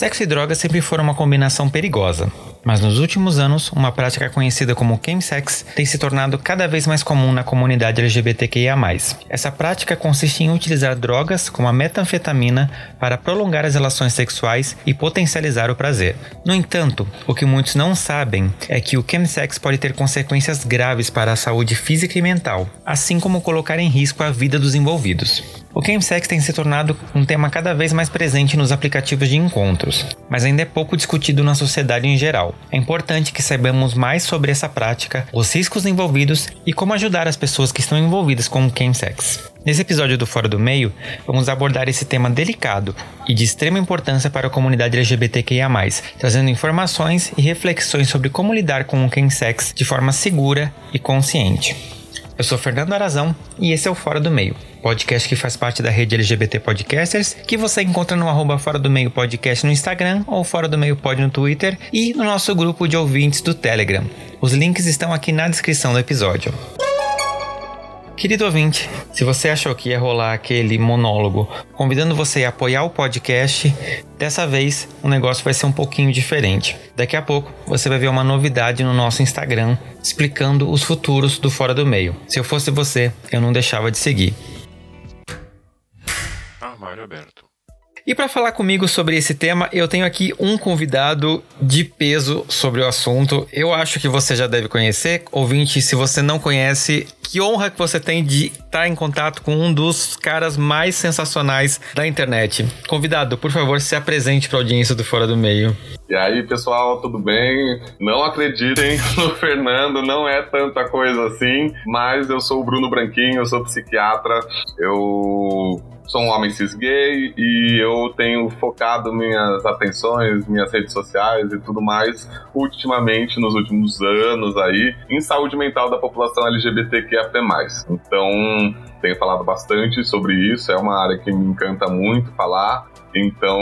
Sexo e drogas sempre foram uma combinação perigosa, mas nos últimos anos, uma prática conhecida como chemsex tem se tornado cada vez mais comum na comunidade LGBTQIA+. Essa prática consiste em utilizar drogas como a metanfetamina para prolongar as relações sexuais e potencializar o prazer. No entanto, o que muitos não sabem é que o chemsex pode ter consequências graves para a saúde física e mental, assim como colocar em risco a vida dos envolvidos. O chemsex tem se tornado um tema cada vez mais presente nos aplicativos de encontros, mas ainda é pouco discutido na sociedade em geral. É importante que saibamos mais sobre essa prática, os riscos envolvidos e como ajudar as pessoas que estão envolvidas com o chemsex. Nesse episódio do Fora do Meio, vamos abordar esse tema delicado e de extrema importância para a comunidade LGBTQIA+, trazendo informações e reflexões sobre como lidar com o chemsex de forma segura e consciente. Eu sou Fernando Arazão e esse é o Fora do Meio, podcast que faz parte da rede LGBT Podcasters, que você encontra no arroba Fora do Meio Podcast no Instagram ou Fora do Meio Pod no Twitter e no nosso grupo de ouvintes do Telegram. Os links estão aqui na descrição do episódio. Querido ouvinte, se você achou que ia rolar aquele monólogo convidando você a apoiar o podcast, dessa vez o negócio vai ser um pouquinho diferente. Daqui a pouco você vai ver uma novidade no nosso Instagram explicando os futuros do Fora do Meio. Se eu fosse você, eu não deixava de seguir. Armário aberto. E para falar comigo sobre esse tema, eu tenho aqui um convidado de peso sobre o assunto. Eu acho que você já deve conhecer. Ouvinte, se você não conhece, que honra que você tem de estar em contato com um dos caras mais sensacionais da internet. Convidado, por favor, se apresente para a audiência do Fora do Meio. E aí, pessoal, tudo bem? Não acreditem no Fernando, não é tanta coisa assim, mas eu sou o Bruno Branquinho, eu sou psiquiatra, eu sou um homem cis gay e eu tenho focado minhas atenções, minhas redes sociais e tudo mais, ultimamente, nos últimos anos aí, em saúde mental da população LGBTQIAP+. Então, tenho falado bastante sobre isso, é uma área que me encanta muito falar. Então,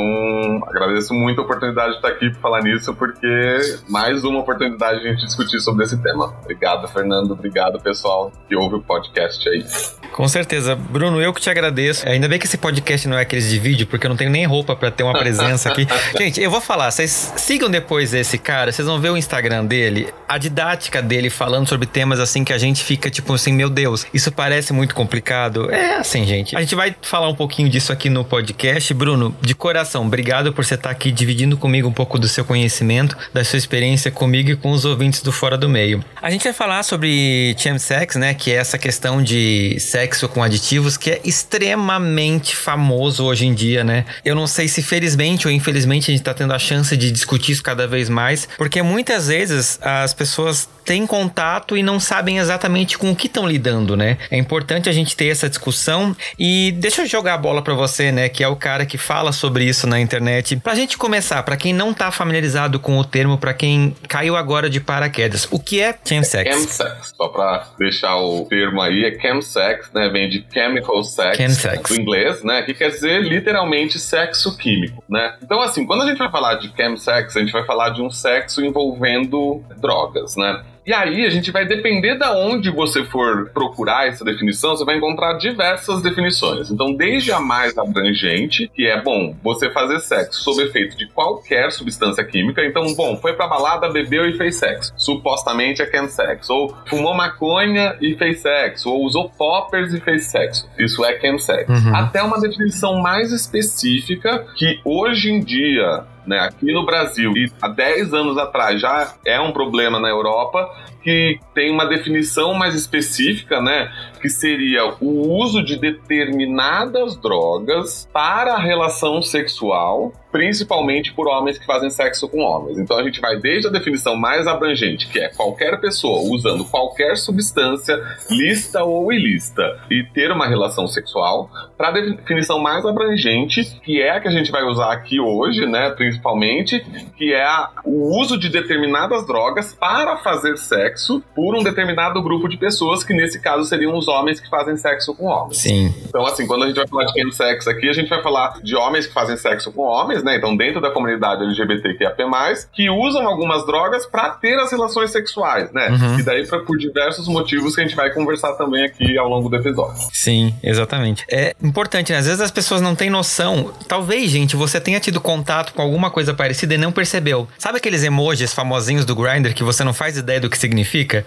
agradeço muito a oportunidade de estar aqui para falar nisso, porque mais uma oportunidade de a gente discutir sobre esse tema. Obrigado, Fernando. Obrigado, pessoal que ouve o podcast aí. Com certeza. Bruno, eu que te agradeço. Ainda bem que esse podcast não é aqueles de vídeo, porque eu não tenho nem roupa para ter uma presença aqui. gente, eu vou falar, vocês sigam depois esse cara, vocês vão ver o Instagram dele, a didática dele falando sobre temas assim que a gente fica tipo assim, meu Deus, isso parece muito complicado. É assim, gente. A gente vai falar um pouquinho disso aqui no podcast. Bruno, de coração, obrigado por você estar aqui dividindo comigo um pouco do seu conhecimento, da sua experiência comigo e com os ouvintes do Fora do Meio. A gente vai falar sobre chemsex, né, que é essa questão de sexo com aditivos que é extremamente famoso hoje em dia, né? Eu não sei se felizmente ou infelizmente a gente está tendo a chance de discutir isso cada vez mais, porque muitas vezes as pessoas têm contato e não sabem exatamente com o que estão lidando, né? É importante a gente ter essa discussão e deixa eu jogar a bola para você, né, que é o cara que fala sobre isso na internet. Pra gente começar, para quem não tá familiarizado com o termo, para quem caiu agora de paraquedas, o que é chemsex? Chemsex, só pra deixar o termo aí, é chemsex, né? Vem de chemical sex, Chemsex. do inglês, né? Que quer dizer literalmente sexo químico, né? Então, assim, quando a gente vai falar de chemsex, a gente vai falar de um sexo envolvendo drogas, né? E aí, a gente vai depender da onde você for procurar essa definição, você vai encontrar diversas definições. Então, desde a mais abrangente, que é, bom, você fazer sexo sob efeito de qualquer substância química. Então, bom, foi pra balada, bebeu e fez sexo. Supostamente é chemsex. Ou fumou maconha e fez sexo. Ou usou poppers e fez sexo. Isso é chemsex. Uhum. Até uma definição mais específica que hoje em dia né, aqui no Brasil e há 10 anos atrás já é um problema na Europa que tem uma definição mais específica, né, Que seria o uso de determinadas drogas para a relação sexual principalmente por homens que fazem sexo com homens. Então a gente vai desde a definição mais abrangente, que é qualquer pessoa usando qualquer substância, lista ou ilícita, e ter uma relação sexual, para a definição mais abrangente, que é a que a gente vai usar aqui hoje, né, principalmente, que é o uso de determinadas drogas para fazer sexo por um determinado grupo de pessoas, que nesse caso seriam os homens que fazem sexo com homens. Sim. Então assim, quando a gente vai falar de sexo aqui, a gente vai falar de homens que fazem sexo com homens, né? Então, dentro da comunidade LGBTQIA+, que usam algumas drogas para ter as relações sexuais, né? Uhum. E daí pra, por diversos motivos que a gente vai conversar também aqui ao longo do episódio. Sim, exatamente. É importante, né? Às vezes as pessoas não têm noção. Talvez, gente, você tenha tido contato com alguma coisa parecida e não percebeu. Sabe aqueles emojis famosinhos do Grindr que você não faz ideia do que significa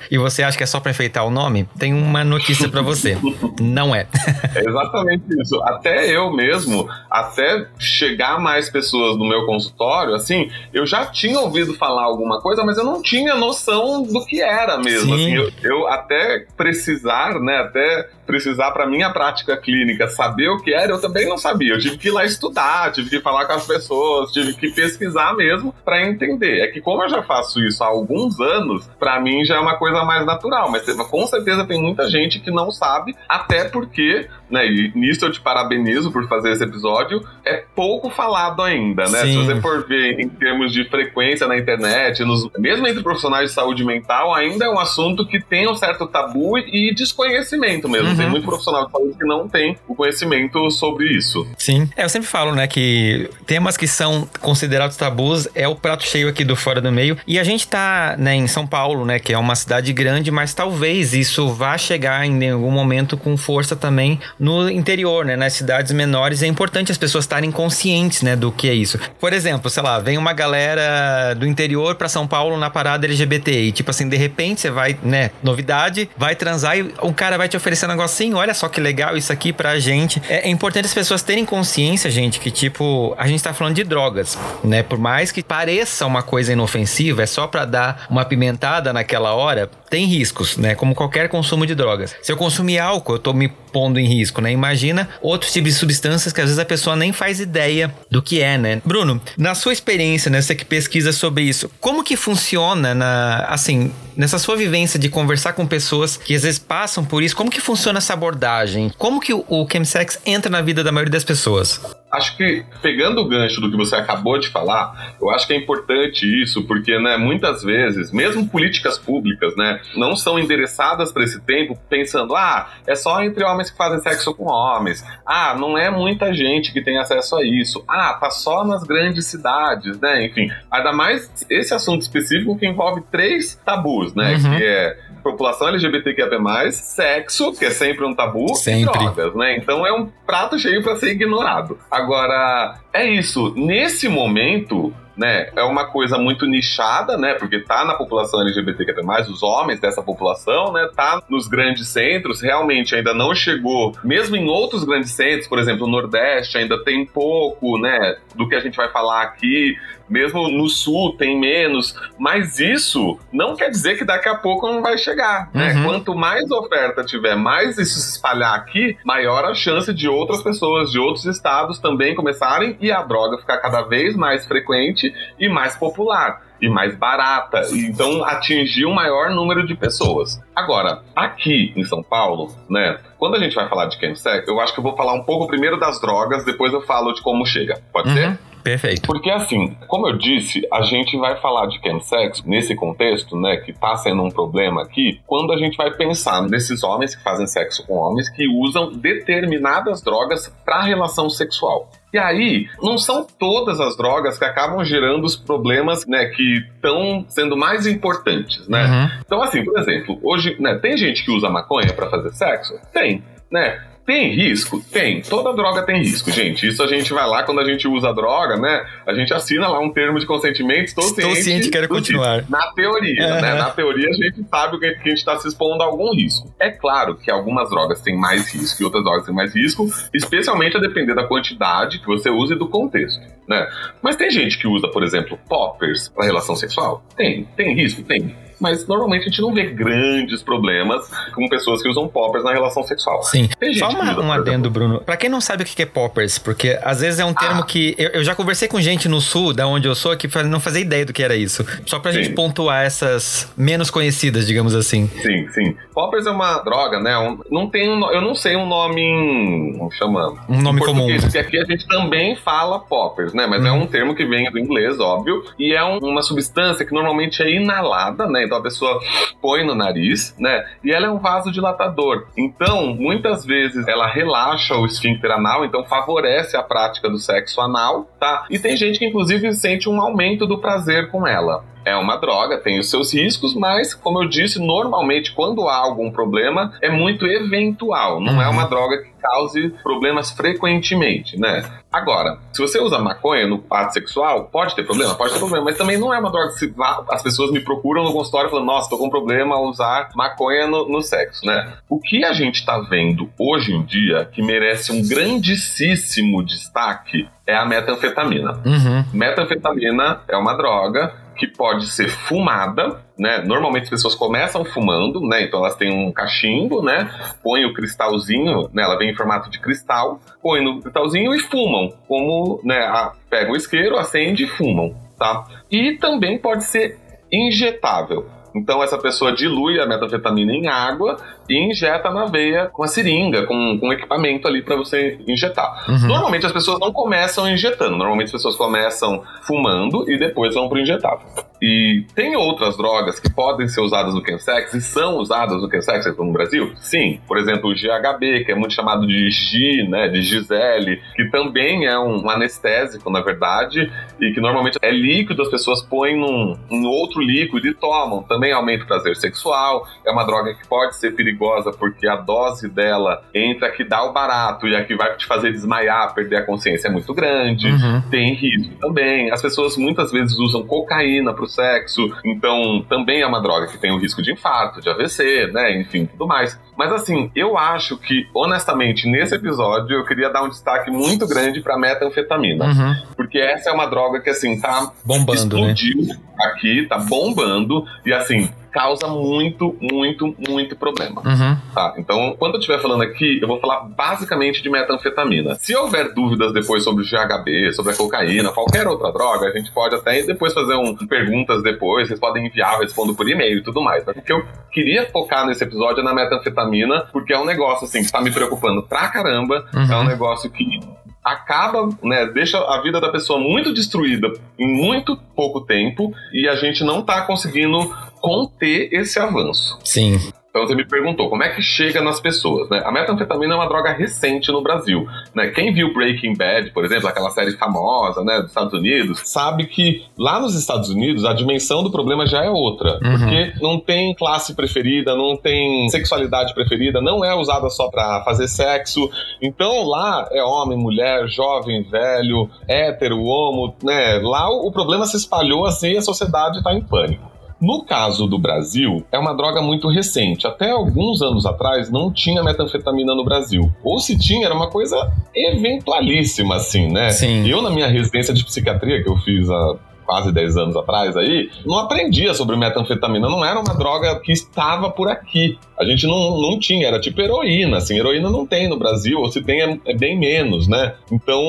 e você acha que é só para enfeitar o nome? Tem uma notícia para você. não é. é exatamente isso. Até eu mesmo, até chegar mais pessoas pessoas no meu consultório, assim, eu já tinha ouvido falar alguma coisa, mas eu não tinha noção do que era mesmo. Assim, eu, eu, até precisar, né, até precisar para minha prática clínica saber o que era, eu também não sabia. Eu tive que ir lá estudar, tive que falar com as pessoas, tive que pesquisar mesmo para entender. É que como eu já faço isso há alguns anos, para mim já é uma coisa mais natural, mas com certeza tem muita gente que não sabe, até porque, né, e nisso eu te parabenizo por fazer esse episódio, é pouco falado ainda, né? Sim. Se você for ver em termos de frequência na internet, nos, mesmo entre profissionais de saúde mental, ainda é um assunto que tem um certo tabu e desconhecimento mesmo. Uhum. Tem muito profissional de saúde que não tem o conhecimento sobre isso. Sim. É, eu sempre falo, né, que temas que são considerados tabus é o prato cheio aqui do Fora do Meio. E a gente tá, né, em São Paulo, né, que é uma cidade grande, mas talvez isso vá chegar em algum momento com força também no interior, né, nas cidades menores. É importante as pessoas estarem conscientes, né, do que é isso. Por exemplo, sei lá, vem uma galera do interior para São Paulo na parada LGBT e tipo assim, de repente você vai, né, novidade, vai transar e um cara vai te oferecer um negocinho, olha só que legal isso aqui pra gente. É, é importante as pessoas terem consciência, gente, que tipo, a gente tá falando de drogas, né? Por mais que pareça uma coisa inofensiva, é só para dar uma pimentada naquela hora, tem riscos, né? Como qualquer consumo de drogas. Se eu consumir álcool, eu tô me pondo em risco, né? Imagina outros tipos de substâncias que às vezes a pessoa nem faz ideia do que é, né? Bruno, na sua experiência, né, você que pesquisa sobre isso, como que funciona na, assim, nessa sua vivência de conversar com pessoas que às vezes passam por isso, como que funciona essa abordagem? Como que o, o chemsex entra na vida da maioria das pessoas? Acho que, pegando o gancho do que você acabou de falar, eu acho que é importante isso, porque, né, muitas vezes, mesmo políticas públicas, né, não são endereçadas para esse tempo pensando, ah, é só entre homens que fazem sexo com homens, ah, não é muita gente que tem acesso a isso, ah, tá só nas grandes cidades, né, enfim. Ainda mais esse assunto específico que envolve três tabus, né, uhum. que é população LGBTQIA+, sexo, que é sempre um tabu, sempre. e drogas, né? Então é um prato cheio para ser ignorado. Agora, é isso. Nesse momento, né, é uma coisa muito nichada, né, porque tá na população LGBTQ+, os homens dessa população, né, tá nos grandes centros, realmente ainda não chegou, mesmo em outros grandes centros, por exemplo, no Nordeste ainda tem pouco, né, do que a gente vai falar aqui, mesmo no sul tem menos, mas isso não quer dizer que daqui a pouco não vai chegar, né? Uhum. Quanto mais oferta tiver, mais isso se espalhar aqui, maior a chance de outras pessoas de outros estados também começarem e a droga ficar cada vez mais frequente e mais popular e mais barata, então atingir um maior número de pessoas. Agora, aqui em São Paulo, né, quando a gente vai falar de chemsex, eu acho que eu vou falar um pouco primeiro das drogas, depois eu falo de como chega. Pode uhum. ser? Perfeito. Porque assim, como eu disse, a gente vai falar de chemsex nesse contexto, né, que tá sendo um problema aqui, quando a gente vai pensar nesses homens que fazem sexo com homens que usam determinadas drogas para relação sexual. E aí, não são todas as drogas que acabam gerando os problemas, né, que estão sendo mais importantes, né? Uhum. Então, assim, por exemplo, hoje, né, tem gente que usa maconha para fazer sexo? Tem, né? Tem risco? Tem. Toda droga tem risco, gente. Isso a gente vai lá quando a gente usa droga, né? A gente assina lá um termo de consentimento. Estou, Estou ciente, ciente quero continuar. Na teoria, né? Na teoria a gente sabe que a gente está se expondo a algum risco. É claro que algumas drogas têm mais risco e outras drogas têm mais risco, especialmente a depender da quantidade que você usa e do contexto, né? Mas tem gente que usa, por exemplo, poppers para relação sexual? Tem. Tem risco? Tem mas normalmente a gente não vê grandes problemas com pessoas que usam poppers na relação sexual. Sim. Só uma, um adendo, Bruno. Pra quem não sabe o que é poppers, porque às vezes é um termo ah. que eu, eu, já conversei com gente no sul, da onde eu sou, que não fazia ideia do que era isso. Só pra sim. gente pontuar essas menos conhecidas, digamos assim. Sim, sim. Poppers é uma droga, né? Um, não tem um, eu não sei um nome em, como chama? Um nome comum. Porque aqui a gente também fala poppers, né? Mas hum. é um termo que vem do inglês, óbvio, e é um, uma substância que normalmente é inalada, né? Então a pessoa põe no nariz, né? E ela é um vasodilatador. Então, muitas vezes ela relaxa o esfíncter anal, então favorece a prática do sexo anal, tá? E tem gente que inclusive sente um aumento do prazer com ela é uma droga, tem os seus riscos, mas, como eu disse, normalmente quando há algum problema é muito eventual, não é uhum. é uma droga que cause problemas frequentemente, né? Agora, se você usa maconha no ato sexual, pode ter problema? Pode ter problema, mas também não é uma droga que as pessoas me procuram no consultório falando, nossa, tô com problema a usar maconha no, no sexo, né? O que a gente tá vendo hoje em dia que merece um grandíssimo destaque é a metanfetamina. Uhum. Metanfetamina é uma droga que pode ser fumada, né? Normalmente as pessoas começam fumando, né? Então elas têm um cachimbo, né? Põe o cristalzinho, né? Ela vem em formato de cristal, põe no cristalzinho e fumam, como, né? A, pegam o isqueiro, acende e fumam, tá? E também pode ser injetável. Então essa pessoa dilui a metanfetamina em água e injeta na veia com a seringa, com, com um equipamento ali para você injetar. Uhum. Normalmente as pessoas não começam injetando, normalmente as pessoas começam fumando e depois vão pro injetável. E tem outras drogas que podem ser usadas no chemsex e são usadas no chemsex no Brasil? Sim. Por exemplo, o GHB, que é muito chamado de G, né, de Gisele, que também é um anestésico, na verdade, e que normalmente é líquido, as pessoas põem num, num outro líquido e tomam. Também aumenta o prazer sexual, é uma droga que pode ser perigosa porque a dose dela entre a que dá o barato e a que vai te fazer desmaiar, perder a consciência é muito grande. Uhum. Tem risco também. As pessoas muitas vezes usam cocaína para sexo, então também é uma droga que tem o risco de infarto, de AVC, né, enfim, tudo mais. Mas assim, eu acho que, honestamente, nesse episódio eu queria dar um destaque muito grande pra metanfetamina. Uhum. Porque essa é uma droga que, assim, tá bombando, né? explodiu né? aqui, tá bombando. E assim, causa muito, muito, muito problema. Uhum. Tá? Então, quando eu estiver falando aqui, eu vou falar basicamente de metanfetamina. Se houver dúvidas depois sobre o GHB, sobre a cocaína, qualquer outra droga, a gente pode até depois fazer um perguntas depois, vocês podem enviar, eu respondo por e-mail e tudo mais. Mas o que eu queria focar nesse episódio é na metanfetamina, porque é um negócio assim que tá me preocupando pra caramba, uhum. é um negócio que acaba, né, deixa a vida da pessoa muito destruída em muito pouco tempo e a gente não tá conseguindo conter esse avanço. Sim. Então você me perguntou como é que chega nas pessoas, né? A metanfetamina é uma droga recente no Brasil, né? Quem viu Breaking Bad, por exemplo, aquela série famosa, né, dos Estados Unidos, sabe que lá nos Estados Unidos a dimensão do problema já é outra, uhum. porque não tem classe preferida, não tem sexualidade preferida, não é usada só para fazer sexo. Então lá é homem, mulher, jovem, velho, hétero, homo, né? Lá o problema se espalhou assim e a sociedade está em pânico. No caso do Brasil, é uma droga muito recente. Até alguns anos atrás não tinha metanfetamina no Brasil. Ou se tinha, era uma coisa eventualíssima, assim, né? Sim. Eu, na minha residência de psiquiatria, que eu fiz há quase 10 anos atrás aí, não aprendia sobre metanfetamina, não era uma droga que estava por aqui. A gente não, não tinha, era tipo heroína, assim, heroína não tem no Brasil, ou se tem é, é bem menos, né? Então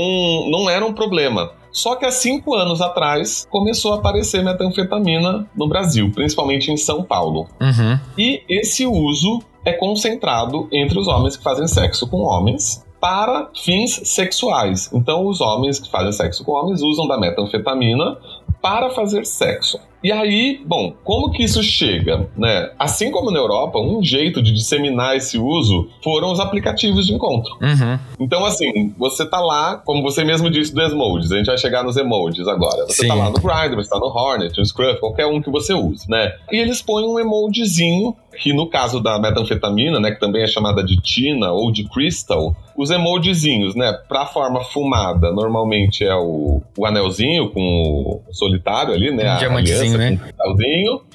não era um problema. Só que há cinco anos atrás começou a aparecer metanfetamina no Brasil, principalmente em São Paulo. Uhum. E esse uso é concentrado entre os homens que fazem sexo com homens para fins sexuais. Então, os homens que fazem sexo com homens usam da metanfetamina para fazer sexo. E aí, bom, como que isso chega, né? Assim como na Europa, um jeito de disseminar esse uso foram os aplicativos de encontro. Uhum. Então, assim, você tá lá, como você mesmo disse do emojis, a gente vai chegar nos emojis agora. Você tá Sim. tá lá no Grindr, você tá no Hornet, no Scruff, qualquer um que você use, né? E eles põem um emojizinho que no caso da metanfetamina, né, que também é chamada de tina ou de crystal, os emojizinhos, né, para forma fumada, normalmente é o, o anelzinho com o solitário ali, né, um diamantezinho, né? Com o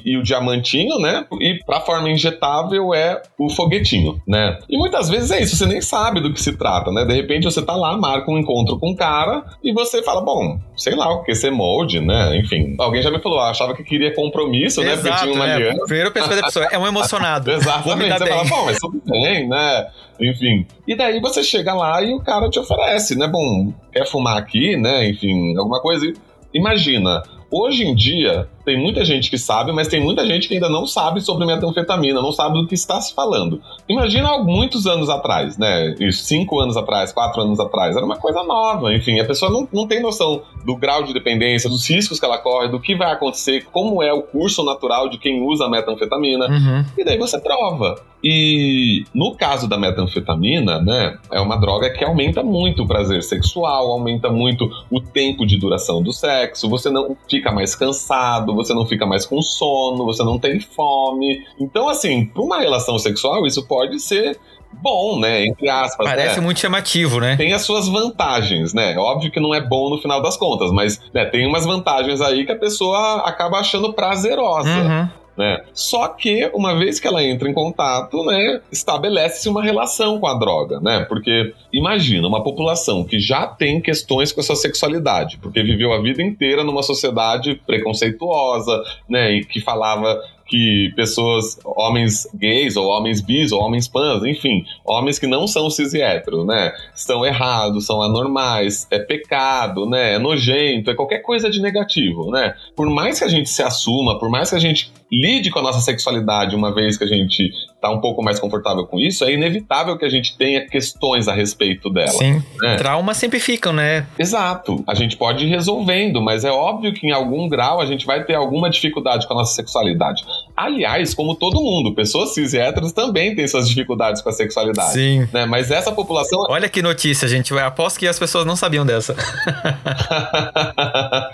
e o diamantinho, né? E pra forma injetável é o foguetinho, né? E muitas vezes é isso, você nem sabe do que se trata, né? De repente você tá lá, marca um encontro com um cara e você fala, bom, sei lá, o que ser molde, né? Enfim, alguém já me falou, ah, achava que queria compromisso, né? Exato, Porque tinha uma é. aliança. Primeiro pessoa da pessoa, é um emocionado. Exatamente. Você fala, bom, mas tudo bem, né? Enfim. E daí você chega lá e o cara te oferece, né? Bom, quer fumar aqui, né? Enfim, alguma coisa. Imagina, hoje em dia, tem muita gente que sabe, mas tem muita gente que ainda não sabe sobre metanfetamina, não sabe do que está se falando. Imagina muitos anos atrás, né? Isso, cinco anos atrás, quatro anos atrás, era uma coisa nova. Enfim, a pessoa não, não tem noção do grau de dependência, dos riscos que ela corre, do que vai acontecer, como é o curso natural de quem usa a metanfetamina. Uhum. E daí você prova. E no caso da metanfetamina, né, é uma droga que aumenta muito o prazer sexual, aumenta muito o tempo de duração do sexo, você não fica mais cansado, você não fica mais com sono, você não tem fome. Então, assim, para uma relação sexual, isso pode ser bom, né? Entre aspas. Parece né? muito chamativo, né? Tem as suas vantagens, né? Óbvio que não é bom no final das contas, mas né, tem umas vantagens aí que a pessoa acaba achando prazerosa. Uhum. Né? Só que, uma vez que ela entra em contato, né, estabelece-se uma relação com a droga, né? Porque imagina uma população que já tem questões com a sua sexualidade, porque viveu a vida inteira numa sociedade preconceituosa, né, e que falava que pessoas, homens gays, ou homens bis, ou homens pans, enfim, homens que não são cis e héteros, né? Estão errados, são anormais, é pecado, né? É nojento, é qualquer coisa de negativo, né? Por mais que a gente se assuma, por mais que a gente lide com a nossa sexualidade uma vez que a gente tá um pouco mais confortável com isso, é inevitável que a gente tenha questões a respeito dela. Sim. né? Traumas sempre ficam, né? Exato. A gente pode ir resolvendo, mas é óbvio que em algum grau a gente vai ter alguma dificuldade com a nossa sexualidade. Aliás, como todo mundo, pessoas cis e héteros também têm suas dificuldades com a sexualidade. Sim. Né? Mas essa população. Olha que notícia, gente. Eu aposto que as pessoas não sabiam dessa.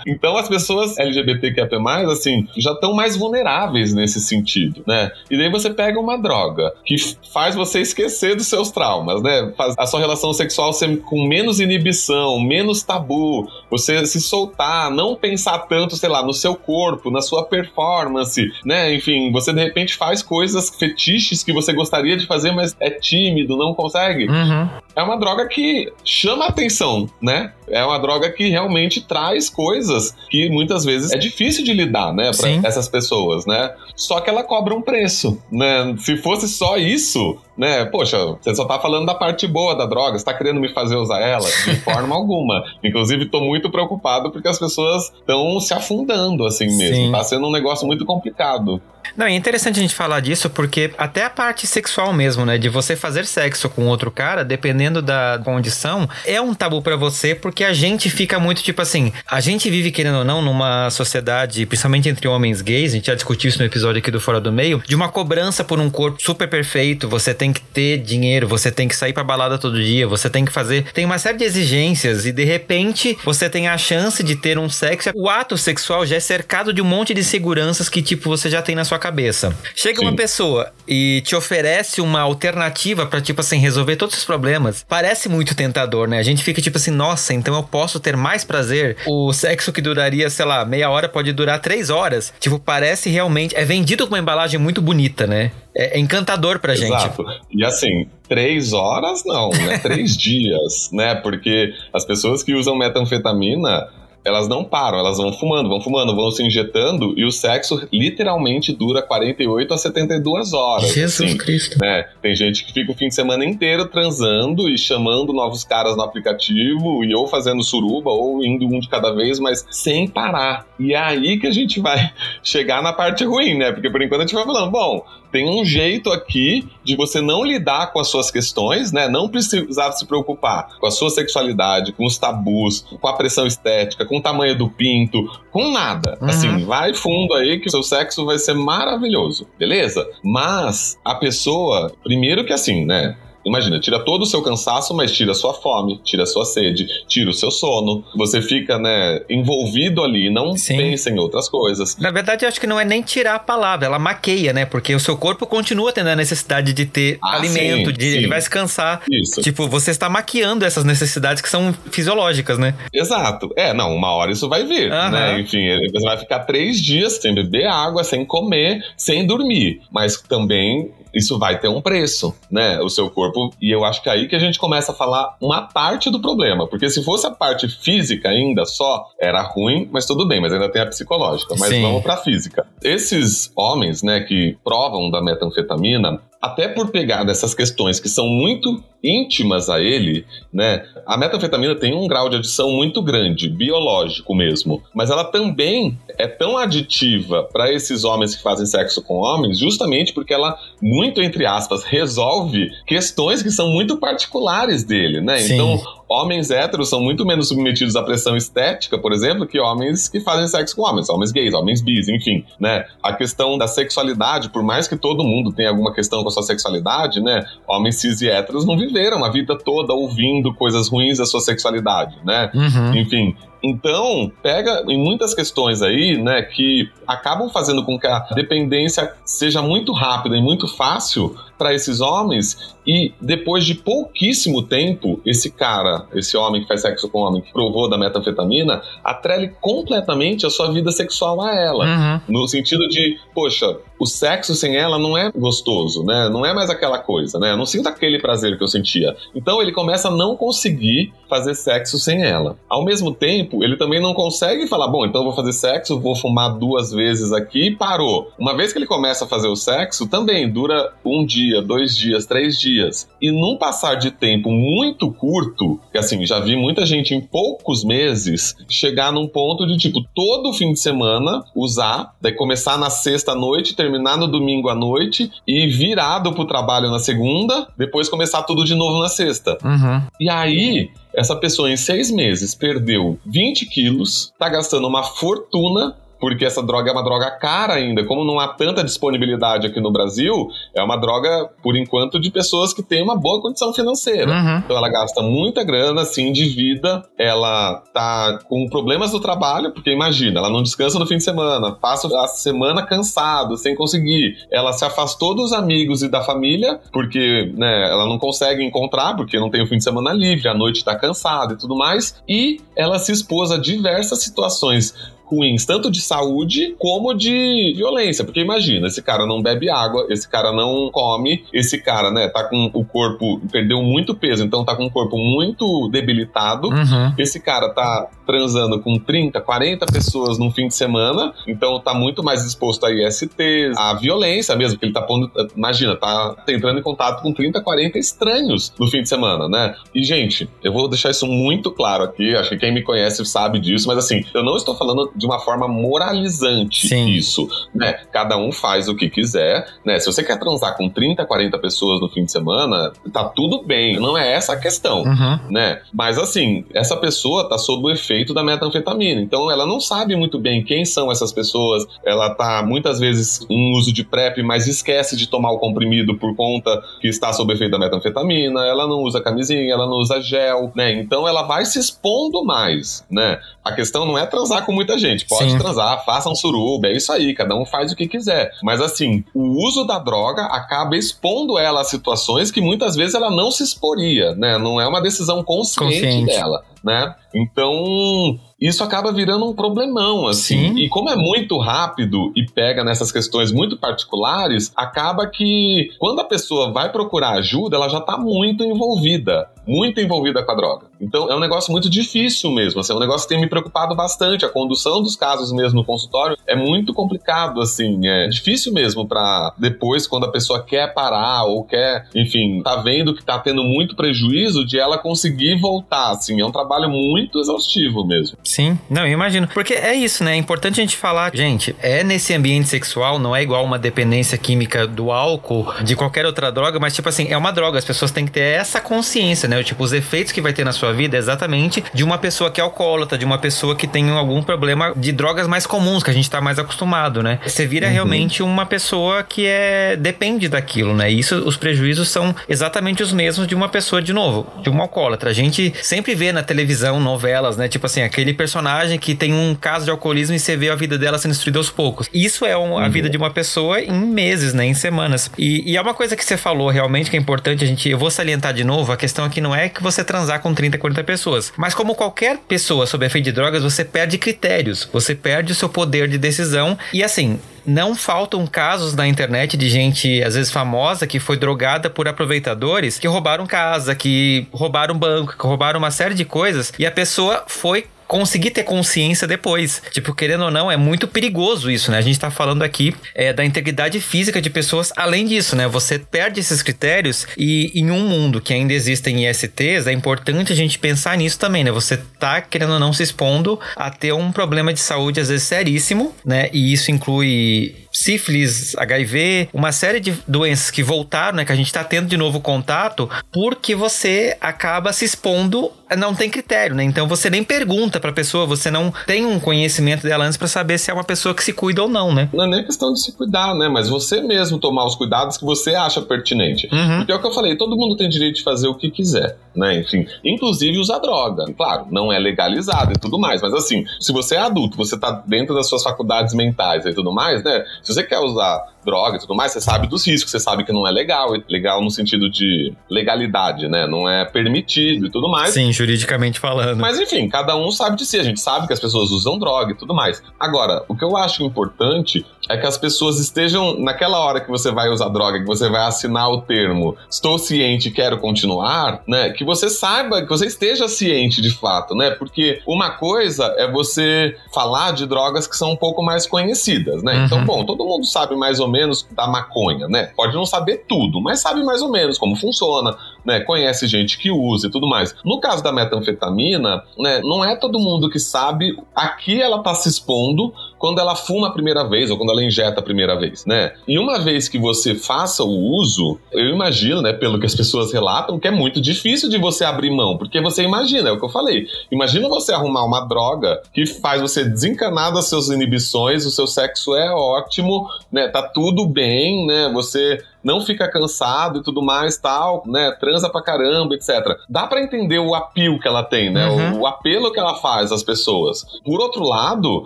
então as pessoas LGBTQIA+, assim, já estão mais vulneráveis nesse sentido, né? E daí você pega uma droga que faz você esquecer dos seus traumas, né? Faz a sua relação sexual ser com menos inibição, menos tabu, você se soltar, não pensar tanto, sei lá, no seu corpo, na sua performance, né? Enfim, você de repente faz coisas, fetiches que você gostaria de fazer, mas é tímido, não consegue. Uhum. É uma droga que chama atenção, né? É uma droga que realmente traz coisas que muitas vezes é difícil de lidar, né, para essas pessoas, né? Só que ela cobra um preço, né? Se fosse só isso, né? Poxa, você só tá falando da parte boa da droga, você tá querendo me fazer usar ela? De forma alguma. Inclusive, tô muito preocupado porque as pessoas estão se afundando assim mesmo. Sim. Tá sendo um negócio muito complicado. Não, é interessante a gente falar disso porque até a parte sexual mesmo, né? De você fazer sexo com outro cara, dependendo da condição, é um tabu pra você porque a gente fica muito tipo assim. A gente vive, querendo ou não, numa sociedade, principalmente entre homens gays, a gente já discutiu isso no episódio aqui do Fora do Meio, de uma cobrança por um corpo super perfeito. Você tem que ter dinheiro, você tem que sair pra balada todo dia, você tem que fazer. Tem uma série de exigências e de repente você tem a chance de ter um sexo. O ato sexual já é cercado de um monte de seguranças que, tipo, você já tem na sua cabeça. Chega Sim. uma pessoa e te oferece uma alternativa pra, tipo assim, resolver todos os problemas. Parece muito tentador, né? A gente fica tipo assim, nossa, então eu posso ter mais prazer. O sexo que duraria, sei lá, meia hora pode durar três horas. Tipo, parece realmente. É vendido com uma embalagem muito bonita, né? É, é encantador pra gente. Exato. E assim, três horas não, né? três dias, né? Porque as pessoas que usam metanfetamina, elas não param, elas vão fumando, vão fumando, vão se injetando e o sexo literalmente dura 48 a 72 horas. Jesus assim, Cristo. né? Tem gente que fica o fim de semana inteiro transando e chamando novos caras no aplicativo e ou fazendo suruba ou indo um de cada vez, mas sem parar. E é aí que a gente vai chegar na parte ruim, né? Porque por enquanto a gente vai falando, bom, tem um jeito aqui de você não lidar com as suas questões, né? Não precisar se preocupar com a sua sexualidade, com os tabus, com a pressão estética, com o tamanho do pinto, com nada. Uhum. Assim, vai fundo aí que o seu sexo vai ser maravilhoso, beleza? Mas a pessoa, primeiro que assim, né? Imagina, tira todo o seu cansaço, mas tira a sua fome, tira a sua sede, tira o seu sono. Você fica, né, envolvido ali, não Sim. pensa em outras coisas. Na verdade, eu acho que não é nem tirar a palavra, ela maqueia, né? Porque o seu corpo continua tendo a necessidade de ter ah, alimento, sim, de sim. ele vai se cansar. Isso. Tipo, você está maquiando essas necessidades que são fisiológicas, né? Exato. É, não, uma hora isso vai vir, né? Enfim, você vai ficar três dias sem beber água, sem comer, sem dormir. Mas também isso vai ter um preço, né? O seu corpo. E eu acho que é aí que a gente começa a falar uma parte do problema. Porque se fosse a parte física ainda só, era ruim, mas tudo bem, mas ainda tem a psicológica. Mas Sim. vamos pra física. Esses homens, né, que provam da metanfetamina, até por pegar dessas questões que são muito íntimas a ele, né? A metanfetamina tem um grau de adição muito grande, biológico mesmo, mas ela também é tão aditiva para esses homens que fazem sexo com homens, justamente porque ela muito entre aspas resolve questões que são muito particulares dele, né? Sim. Então, homens héteros são muito menos submetidos à pressão estética, por exemplo, que homens que fazem sexo com homens, homens gays, homens bis, enfim, né? A questão da sexualidade, por mais que todo mundo tenha alguma questão com a sua sexualidade, né? Homens cis e héteros não viveram a vida toda ouvindo coisas ruins da sua sexualidade, né? Uhum. Enfim, então, pega em muitas questões aí, né, que acabam fazendo com que a dependência seja muito rápida e muito fácil para esses homens e depois de pouquíssimo tempo, esse cara, esse homem que faz sexo com homem, que provou da metanfetamina, atrele completamente a sua vida sexual a ela. Uhum. No sentido de, poxa, o sexo sem ela não é gostoso, né? Não é mais aquela coisa, né? Eu não sinto aquele prazer que eu sentia. Então ele começa a não conseguir fazer sexo sem ela. Ao mesmo tempo, ele também não consegue falar, bom, então eu vou fazer sexo, vou fumar duas vezes aqui e parou. Uma vez que ele começa a fazer o sexo, também dura um dia, dois dias, três dias. E num passar de tempo muito curto, que assim, já vi muita gente em poucos meses chegar num ponto de tipo, todo fim de semana usar, daí começar na sexta noite, terminar terminar no domingo à noite e virado pro trabalho na segunda, depois começar tudo de novo na sexta. Uhum. E aí, essa pessoa em seis meses perdeu 20 quilos, tá gastando uma fortuna porque essa droga é uma droga cara ainda. Como não há tanta disponibilidade aqui no Brasil, é uma droga, por enquanto, de pessoas que têm uma boa condição financeira. Uhum. Então ela gasta muita grana, assim, de vida. Ela tá com problemas do trabalho, porque imagina, ela não descansa no fim de semana, passa a semana cansado, sem conseguir. Ela se afastou dos amigos e da família, porque, né, ela não consegue encontrar, porque não tem o fim de semana livre, a noite tá cansada e tudo mais. E ela se expôs a diversas situações ruins, tanto de saúde como de violência. Porque imagina, esse cara não bebe água, esse cara não come, esse cara, né, tá com o corpo, perdeu muito peso, então tá com o corpo muito debilitado. Uhum. Esse cara tá transando com 30, 40 pessoas num fim de semana, então tá muito mais exposto a ISTs, a violência mesmo, que ele tá pondo, imagina, tá entrando em contato com 30, 40 estranhos no fim de semana, né? E, gente, eu vou deixar isso muito claro aqui, acho que quem me conhece sabe disso, mas assim, eu não estou falando de uma forma moralizante Sim. isso, né? Cada um faz o que quiser, né? Se você quer transar com 30, 40 pessoas no fim de semana, tá tudo bem, não é essa a questão, uhum. né? Mas assim, essa pessoa tá sob o efeito da metanfetamina, então ela não sabe muito bem quem são essas pessoas, ela tá muitas vezes em uso de PrEP, mas esquece de tomar o comprimido por conta que está sob o efeito da metanfetamina, ela não usa camisinha, ela não usa gel, né? Então ela vai se expondo mais, né? A questão não é transar com muita gente, gente. Pode Sim. transar, faça um suruba, é isso aí, cada um faz o que quiser. Mas assim, o uso da droga acaba expondo ela a situações que muitas vezes ela não se exporia, né? Não é uma decisão consciente, consciente. dela, né? Então, isso acaba virando um problemão, assim. Sim. E como é muito rápido e pega nessas questões muito particulares, acaba que quando a pessoa vai procurar ajuda, ela já tá muito envolvida, muito envolvida com a droga. Então é um negócio muito difícil mesmo, assim, é um negócio que tem me preocupado bastante. A condução dos casos mesmo no consultório é muito complicado, assim, é difícil mesmo para depois, quando a pessoa quer parar ou quer, enfim, tá vendo que tá tendo muito prejuízo, de ela conseguir voltar, assim. É um trabalho trabalho muito exaustivo mesmo. Sim, não, eu imagino. Porque é isso, né? É importante a gente falar, gente, é nesse ambiente sexual, não é igual uma dependência química do álcool, de qualquer outra droga, mas tipo assim, é uma droga, as pessoas têm que ter essa consciência, né? Tipo, os efeitos que vai ter na sua vida é exatamente de uma pessoa que é alcoólatra, de uma pessoa que tem algum problema de drogas mais comuns, que a gente tá mais acostumado, né? Você vira uhum. realmente uma pessoa que é depende daquilo, né? E isso, os prejuízos são exatamente os mesmos de uma pessoa, de novo, de um alcoólatra. A gente sempre vê na televisão, novelas, né? Tipo assim, aquele personagem que tem um caso de alcoolismo e você vê a vida dela sendo destruída aos poucos. Isso é um, a uhum. vida de uma pessoa em meses, né? Em semanas. E, e, é uma coisa que você falou realmente que é importante a gente. Eu vou salientar de novo, a questão aqui não é que você transar com 30, 40 pessoas. Mas como qualquer pessoa sob efeito de drogas, você perde critérios, você perde o seu poder de decisão. E assim, não faltam casos na internet de gente, às vezes famosa, que foi drogada por aproveitadores que roubaram casa, que roubaram banco, que roubaram uma série de coisas e a pessoa foi conseguir ter consciência depois. Tipo, querendo ou não, é muito perigoso isso, né? A gente tá falando aqui é, da integridade física de pessoas. Além disso, né? Você perde esses critérios e em um mundo que ainda existem ISTs, é importante a gente pensar nisso também, né? Você tá, querendo ou não, se expondo a ter um problema de saúde, às vezes, seríssimo, né? E isso inclui sífilis, HIV, uma série de doenças que voltaram, né, que a gente está tendo de novo contato, porque você acaba se expondo, não tem critério, né? Então você nem pergunta para a pessoa, você não tem um conhecimento dela antes para saber se é uma pessoa que se cuida ou não, né? Não é nem questão de se cuidar, né? Mas você mesmo tomar os cuidados que você acha pertinente. Uhum. Porque é o que eu falei, todo mundo tem direito de fazer o que quiser, né? Enfim, inclusive usar droga. Claro, não é legalizado e tudo mais, mas assim, se você é adulto, você tá dentro das suas faculdades mentais e tudo mais, né? Se você quer usar droga e tudo mais, você sabe dos riscos, você sabe que não é legal. Legal no sentido de legalidade, né? Não é permitido e tudo mais. Sim, juridicamente falando. Mas enfim, cada um sabe de si. A gente sabe que as pessoas usam droga e tudo mais. Agora, o que eu acho importante é que as pessoas estejam, naquela hora que você vai usar droga, que você vai assinar o termo, estou ciente, quero continuar, né? Que você saiba, que você esteja ciente de fato, né? Porque uma coisa é você falar de drogas que são um pouco mais conhecidas, né? Então, uhum. Então, bom, todo mundo sabe mais ou menos da maconha, né? Pode não saber tudo, mas sabe mais ou menos como funciona, né? Conhece gente que usa e tudo mais. No caso da metanfetamina, né? Não é todo mundo que sabe a que ela tá se expondo quando ela fuma a primeira vez ou quando ela injeta a primeira vez, né? E uma vez que você faça o uso, eu imagino, né, pelo que as pessoas relatam, que é muito difícil de você abrir mão, porque você imagina, é o que eu falei. Imagina você arrumar uma droga que faz você desencanar das suas inibições, o seu sexo é ótimo, né? Tá tudo bem, né? Você não fica cansado e tudo mais, tal, né? Transa pra caramba, etc. Dá para entender o apelo que ela tem, né? Uhum. O, o apelo que ela faz às pessoas. Por outro lado,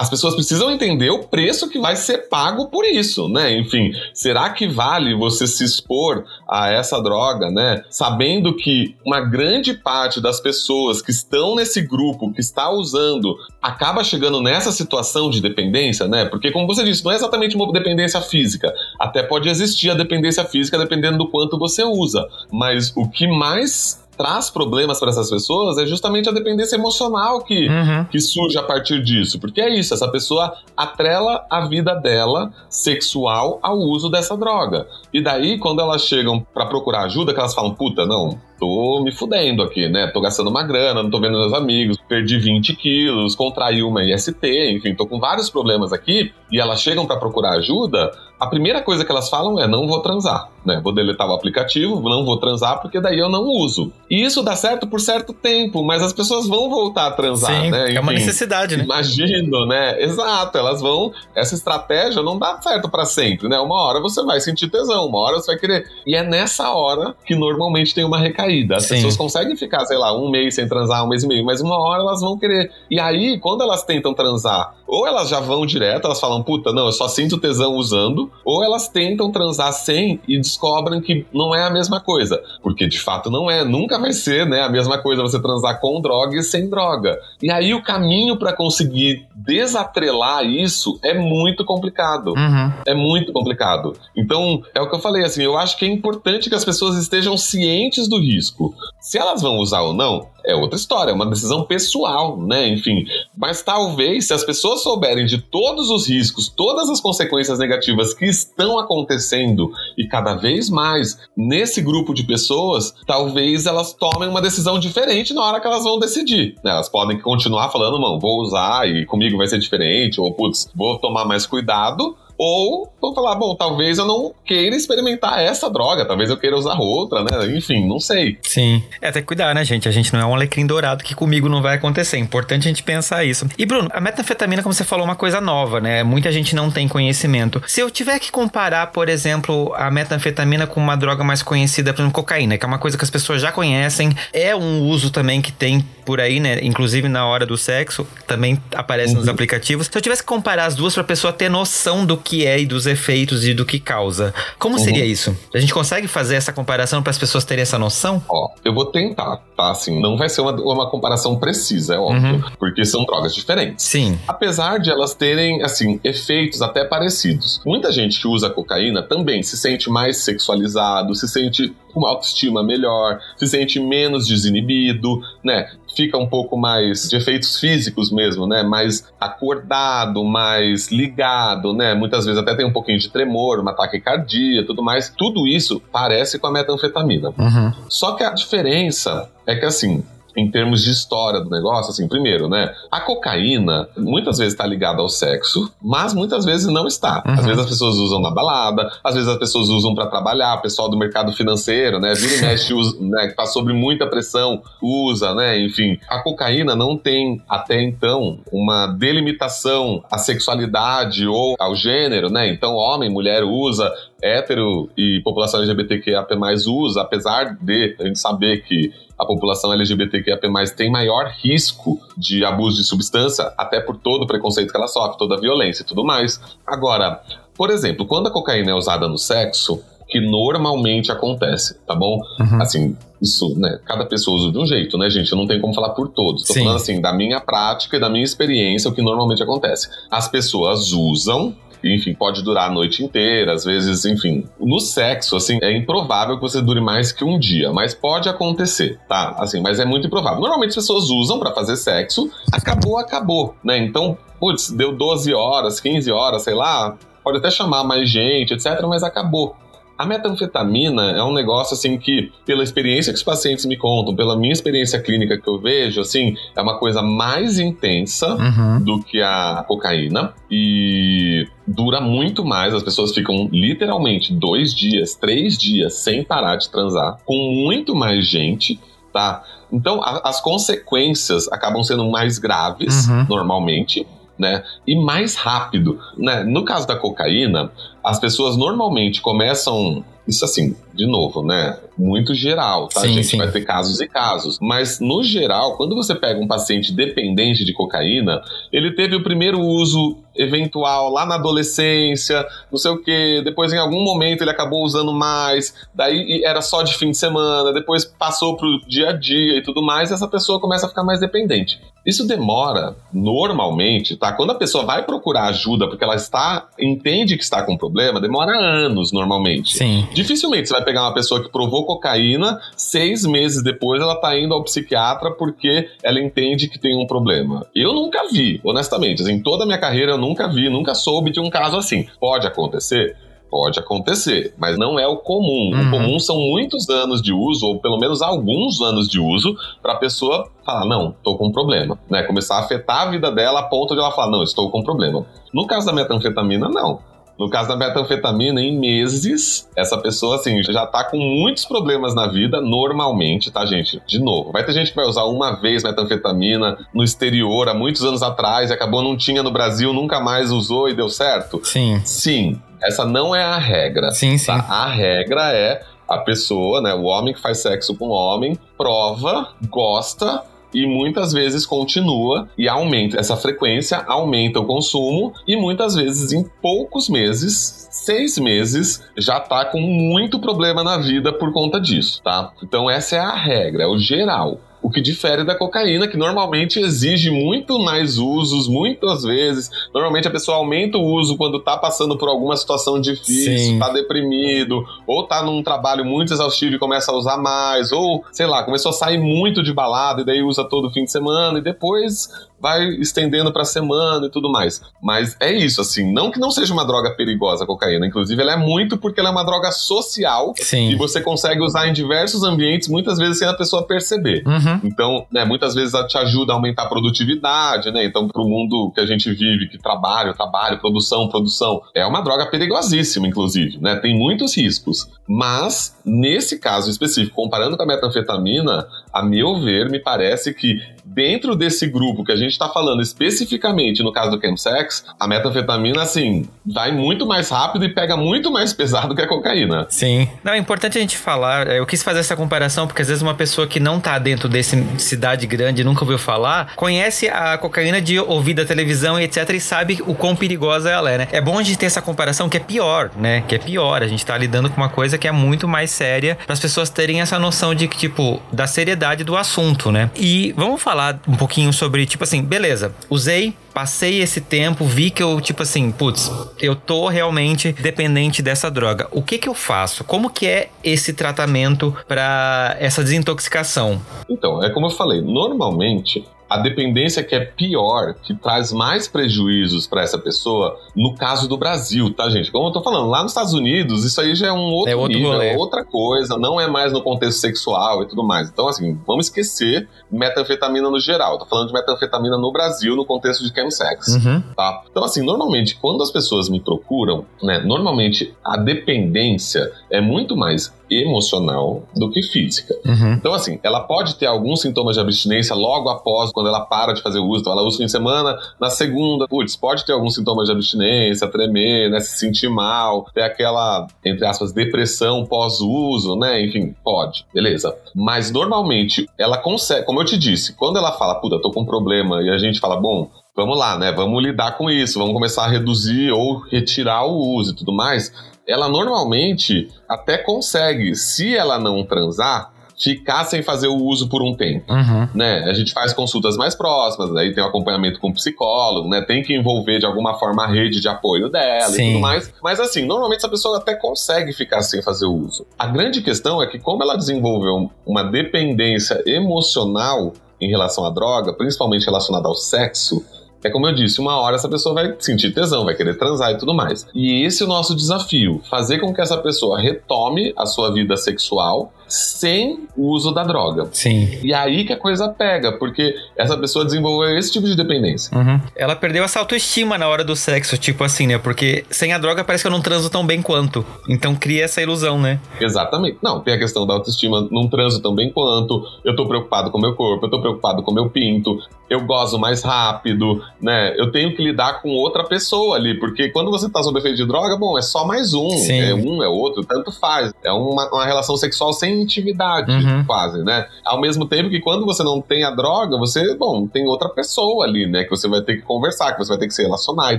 as pessoas precisam entender o preço que vai ser pago por isso, né? Enfim, será que vale você se expor a essa droga, né? Sabendo que uma grande parte das pessoas que estão nesse grupo, que está usando, acaba chegando nessa situação de dependência, né? Porque, como você disse, não é exatamente uma dependência física. Até pode existir a dependência física dependendo do quanto você usa. Mas o que mais traz problemas para essas pessoas é justamente a dependência emocional que, uhum. que surge a partir disso. Porque é isso, essa pessoa atrela a vida dela sexual ao uso dessa droga. E daí, quando elas chegam para procurar ajuda, que elas falam, puta, não, tô me fudendo aqui, né? Tô gastando uma grana, não tô vendo meus amigos, perdi 20 quilos, contraí uma IST, enfim, tô com vários problemas aqui, e elas chegam para procurar ajuda, a primeira coisa que elas falam é não vou transar, né? Vou deletar o aplicativo, não vou transar porque daí eu não uso. E isso dá certo por certo tempo, mas as pessoas vão voltar a transar, Sim, né? Enfim, é uma necessidade, né? Imagino, né? Exato, elas vão. Essa estratégia não dá certo para sempre, né? Uma hora você vai sentir tesão, uma hora você vai querer. E é nessa hora que normalmente tem uma recaída. As Sim. pessoas conseguem ficar, sei lá, um mês sem transar, um mês e meio, mas uma hora elas vão querer. E aí, quando elas tentam transar, ou elas já vão direto, elas falam, puta, não, eu só sinto tesão usando, ou elas tentam transar sem e descobrem que não é a mesma coisa. Porque de fato não é, nunca vai ser né, a mesma coisa você transar com droga e sem droga. E aí o caminho para conseguir desatrelar isso é muito complicado. Uhum. É muito complicado. Então, é o que eu falei, assim, eu acho que é importante que as pessoas estejam cientes do risco risco. Se elas vão usar ou não, é outra história, é uma decisão pessoal, né? Enfim. Mas talvez, se as pessoas souberem de todos os riscos, todas as consequências negativas que estão acontecendo e cada vez mais nesse grupo de pessoas, talvez elas tomem uma decisão diferente na hora que elas vão decidir. Né? Elas podem continuar falando, não, vou usar e comigo vai ser diferente, ou putz, vou tomar mais cuidado ou vão falar, bom, talvez eu não queira experimentar essa droga, talvez eu queira usar outra, né? Enfim, não sei. Sim. É, tem que cuidar, né, gente? A gente não é um alecrim dourado que comigo não vai acontecer. É importante a gente pensar isso. E, Bruno, a metanfetamina, como você falou, é uma coisa nova, né? Muita gente não tem conhecimento. Se eu tiver que comparar, por exemplo, a metanfetamina com uma droga mais conhecida, por exemplo, cocaína, que é uma coisa que as pessoas já conhecem, é um uso também que tem por aí, né? Inclusive na hora do sexo, também aparece uhum. nos aplicativos. Se eu tivesse que comparar as duas pra pessoa ter noção do que é e dos efeitos e do que causa. Como uhum. seria isso? A gente consegue fazer essa comparação para as pessoas terem essa noção? Ó, eu vou tentar, tá? Assim, não vai ser uma, uma comparação precisa, é óbvio, uhum. porque são drogas diferentes. Sim. Apesar de elas terem, assim, efeitos até parecidos. Muita gente que usa cocaína também se sente mais sexualizado, se sente com uma autoestima melhor, se sente menos desinibido, né? Fica um pouco mais de efeitos físicos mesmo, né? Mais acordado, mais ligado, né? Muitas vezes até tem um pouquinho de tremor, uma taquicardia, tudo mais. Tudo isso parece com a metanfetamina. Uhum. Só que a diferença é que assim, em termos de história do negócio, assim, primeiro, né? A cocaína muitas vezes está ligada ao sexo, mas muitas vezes não está. Uhum. Às vezes as pessoas usam na balada, às vezes as pessoas usam para trabalhar, o pessoal do mercado financeiro, né? Vira e mexe, usa, né? Que tá sob muita pressão, usa, né? Enfim, a cocaína não tem até então uma delimitação à sexualidade ou ao gênero, né? Então, homem, mulher usa, hétero e população LGBTQIA+ usa, apesar de a gente saber que a população LGBTQIA+, tem maior risco de abuso de substância, até por todo o preconceito que ela sofre, toda a violência e tudo mais. Agora, por exemplo, quando a cocaína é usada no sexo, que normalmente acontece, tá bom? Uhum. Assim, isso, né? Cada pessoa usa de um jeito, né, gente? Eu não tenho como falar por todos. Tô Sim. falando assim, da minha prática e da minha experiência, o que normalmente acontece. As pessoas usam enfim, pode durar a noite inteira, às vezes, enfim. No sexo, assim, é improvável que você dure mais que um dia, mas pode acontecer, tá? Assim, mas é muito improvável. Normalmente as pessoas usam para fazer sexo, acabou, acabou, né? Então, putz, deu 12 horas, 15 horas, sei lá, pode até chamar mais gente, etc, mas acabou. A metanfetamina é um negócio assim que, pela experiência que os pacientes me contam, pela minha experiência clínica que eu vejo, assim, é uma coisa mais intensa uhum. do que a cocaína e dura muito mais. As pessoas ficam literalmente dois dias, três dias sem parar de transar, com muito mais gente, tá? Então, a, as consequências acabam sendo mais graves, uhum. normalmente né? E mais rápido, né? No caso da cocaína, as pessoas normalmente começam isso assim, de novo, né? Muito geral, tá, sim, gente? Sim. Vai ter casos e casos. Mas, no geral, quando você pega um paciente dependente de cocaína, ele teve o primeiro uso eventual lá na adolescência, não sei o que, depois em algum momento ele acabou usando mais, daí era só de fim de semana, depois passou pro dia a dia e tudo mais, e essa pessoa começa a ficar mais dependente. Isso demora, normalmente, tá? Quando a pessoa vai procurar ajuda porque ela está, entende que está com problema, demora anos normalmente. Sim. Dificilmente você vai pegar uma pessoa que provou cocaína, seis meses depois ela tá indo ao psiquiatra porque ela entende que tem um problema. Eu nunca vi, honestamente, assim, em toda a minha carreira eu nunca vi, nunca soube de um caso assim. Pode acontecer? Pode acontecer, mas não é o comum. Uhum. O comum são muitos anos de uso, ou pelo menos alguns anos de uso, para a pessoa falar: não, estou com um problema. Né? Começar a afetar a vida dela a ponto de ela falar: não, estou com um problema. No caso da metanfetamina, não. No caso da metanfetamina, em meses, essa pessoa, assim, já tá com muitos problemas na vida, normalmente, tá, gente? De novo, vai ter gente que vai usar uma vez metanfetamina no exterior, há muitos anos atrás, e acabou, não tinha no Brasil, nunca mais usou e deu certo? Sim. Sim. Essa não é a regra. Sim, sim. Tá? A regra é a pessoa, né, o homem que faz sexo com o homem, prova, gosta e muitas vezes continua e aumenta essa frequência, aumenta o consumo e muitas vezes em poucos meses, seis meses, já tá com muito problema na vida por conta disso, tá? Então essa é a regra, é o geral. O que difere da cocaína, que normalmente exige muito mais usos, muitas vezes. Normalmente a pessoa aumenta o uso quando está passando por alguma situação difícil, está deprimido, ou está num trabalho muito exaustivo e começa a usar mais, ou, sei lá, começou a sair muito de balada e daí usa todo fim de semana e depois vai estendendo para semana e tudo mais. Mas é isso, assim, não que não seja uma droga perigosa a cocaína, inclusive ela é muito porque ela é uma droga social Sim. e você consegue usar em diversos ambientes, muitas vezes sem a pessoa perceber. Uhum. Então, né, muitas vezes ela te ajuda a aumentar a produtividade, né? Então, pro mundo que a gente vive, que trabalho, trabalho, produção, produção, é uma droga perigosíssima, inclusive, né? Tem muitos riscos. Mas, nesse caso específico, comparando com a metanfetamina, a meu ver, me parece que dentro desse grupo que a gente está falando especificamente no caso do chemsex, a metanfetamina, assim, vai muito mais rápido e pega muito mais pesado que a cocaína. Sim. Não, é importante a gente falar, eu quis fazer essa comparação porque às vezes uma pessoa que não tá dentro desse cidade grande, nunca ouviu falar, conhece a cocaína de ouvir da televisão e etc e sabe o quão perigosa ela é, né? É bom a gente ter essa comparação que é pior, né? Que é pior, a gente tá lidando com uma coisa que é muito mais séria para as pessoas terem essa noção de que, tipo, da seriedade do assunto, né? E vamos falar um pouquinho sobre, tipo assim, beleza, usei, passei esse tempo, vi que eu, tipo assim, putz, eu tô realmente dependente dessa droga. O que que eu faço? Como que é esse tratamento para essa desintoxicação? Então, é como eu falei, normalmente a dependência que é pior, que traz mais prejuízos para essa pessoa, no caso do Brasil, tá, gente? Como eu tô falando, lá nos Estados Unidos, isso aí já é um outro, É outro nível, rolê. é outra coisa, não é mais no contexto sexual e tudo mais. Então, assim, vamos esquecer metanfetamina no geral. Tô falando de metanfetamina no Brasil, no contexto de chemsex. Uhum. Tá? Então, assim, normalmente, quando as pessoas me procuram, né, normalmente a dependência é muito mais emocional do que física. Uhum. Então, assim, ela pode ter alguns sintomas de abstinência logo após, quando ela para de fazer o uso. Então, ela usa fim de semana, na segunda, putz, pode ter alguns sintomas de abstinência, tremer, né, se sentir mal, ter aquela, entre aspas, depressão pós-uso, né, enfim, pode, beleza. Mas, normalmente, ela consegue, como eu te disse, quando ela fala, puta, tô com um problema, e a gente fala, bom, vamos lá, né, vamos lidar com isso, vamos começar a reduzir ou retirar o uso e tudo mais, ela normalmente até consegue, se ela não transar, ficar sem fazer o uso por um tempo. Uhum. Né? A gente faz consultas mais próximas, aí tem um acompanhamento com o psicólogo, né? Tem que envolver de alguma forma a rede de apoio dela Sim. e tudo mais. Mas assim, normalmente essa pessoa até consegue ficar sem fazer o uso. A grande questão é que, como ela desenvolveu uma dependência emocional em relação à droga, principalmente relacionada ao sexo, é como eu disse, uma hora essa pessoa vai sentir tesão, vai querer transar e tudo mais. E esse é o nosso desafio: fazer com que essa pessoa retome a sua vida sexual sem o uso da droga. Sim. E aí que a coisa pega, porque essa pessoa desenvolveu esse tipo de dependência. Uhum. Ela perdeu essa autoestima na hora do sexo, tipo assim, né? Porque sem a droga parece que eu não transo tão bem quanto. Então cria essa ilusão, né? Exatamente. Não, tem a questão da autoestima, não transo tão bem quanto, eu tô preocupado com o meu corpo, eu tô preocupado com o meu pinto, eu gozo mais rápido, né? Eu tenho que lidar com outra pessoa ali, porque quando você tá sob efeito de droga, bom, é só mais um. Sim. É um, é outro, tanto faz. É uma, uma relação sexual sem intimidade, Uhum. quase, né? Ao mesmo tempo que quando você não tem a droga, você, bom, tem outra pessoa ali, né? Que você vai ter que conversar, que você vai ter que se relacionar e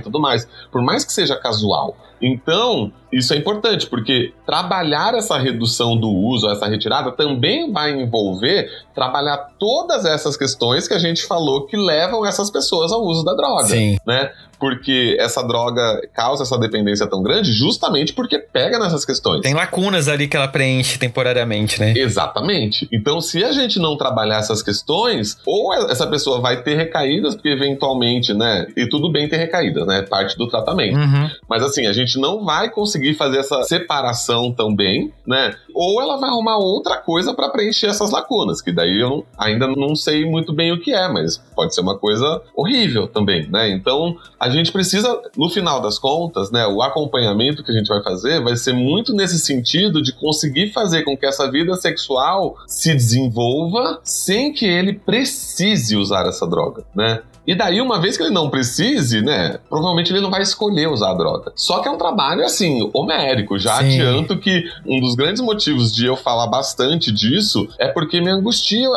tudo mais. Por mais que seja casual. Então, isso é importante, porque trabalhar essa redução do uso, essa retirada, também vai envolver trabalhar todas essas questões que a gente falou que levam essas pessoas ao uso da droga Sim. né? Porque essa droga causa essa dependência tão grande justamente porque pega nessas questões. Tem lacunas ali que ela preenche temporariamente, né? Exatamente. Então, se a gente não trabalhar essas questões, ou essa pessoa vai ter recaídas, porque eventualmente, né? E tudo bem ter recaídas, né? Parte do tratamento. Uhum. Mas assim, a gente não vai conseguir fazer essa separação tão bem, né? Ou ela vai arrumar outra coisa para preencher essas lacunas, que daí eu ainda não sei muito bem o que é, mas pode ser uma coisa horrível também, né? Então, a gente precisa, no final das contas, né, o acompanhamento que a gente vai fazer vai ser muito nesse sentido de conseguir fazer com que essa vida sexual se desenvolva sem que ele precise usar essa droga, né? E daí, uma vez que ele não precise, né, provavelmente ele não vai escolher usar a droga. Só que é um trabalho, assim, homérico. Já Sim. adianto que um dos grandes motivos de eu falar bastante disso é porque me angustia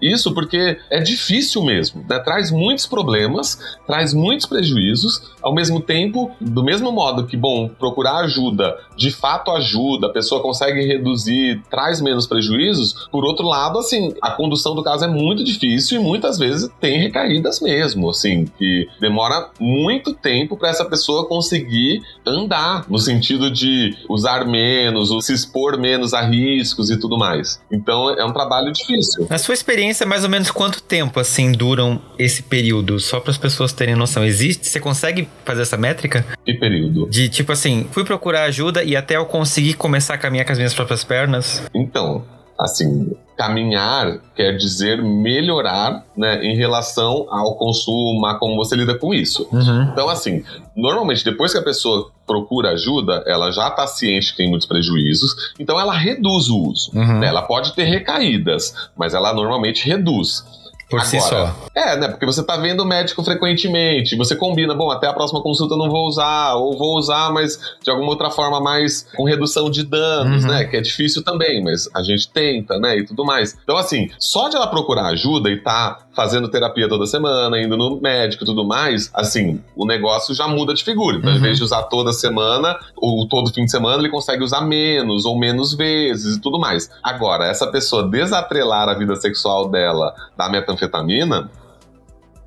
isso, porque é difícil mesmo, né? Traz muitos problemas, traz muitos prejuízos, ao mesmo tempo, do mesmo modo que, bom, procurar ajuda de fato ajuda, a pessoa consegue reduzir, traz menos prejuízos, por outro lado, assim, a condução do caso é muito difícil e muitas vezes tem recaídas mesmo, assim, que demora muito tempo para essa pessoa conseguir andar, no sentido de usar menos, ou se expor menos a riscos e tudo mais. Então é um trabalho difícil. Na sua experiência, mais ou menos quanto tempo assim duram esse período? Só para as pessoas terem noção. Existe? Você consegue fazer essa métrica? Que período? De tipo assim, fui procurar ajuda e até eu conseguir começar a caminhar com as minhas próprias pernas? Então, assim, caminhar quer dizer melhorar, né, em relação ao consumo, a como você lida com isso. Uhum. Então, assim, normalmente depois que a pessoa procura ajuda, ela já está ciente que tem muitos prejuízos, então ela reduz o uso. Uhum. Né? Ela pode ter recaídas, mas ela normalmente reduz. Por Agora, si só. É, né? Porque você tá vendo o médico frequentemente, você combina, bom, até a próxima consulta eu não vou usar, ou vou usar, mas de alguma outra forma mais com redução de danos, uhum. né? Que é difícil também, mas a gente tenta, né? E tudo mais. Então, assim, só de ela procurar ajuda e tá fazendo terapia toda semana, indo no médico e tudo mais, assim, o negócio já muda de figura. Então, uhum. ao invés de usar toda semana, ou todo fim de semana, ele consegue usar menos, ou menos vezes e tudo mais. Agora, essa pessoa desatrelar a vida sexual dela da metanfetamina metanfetamina,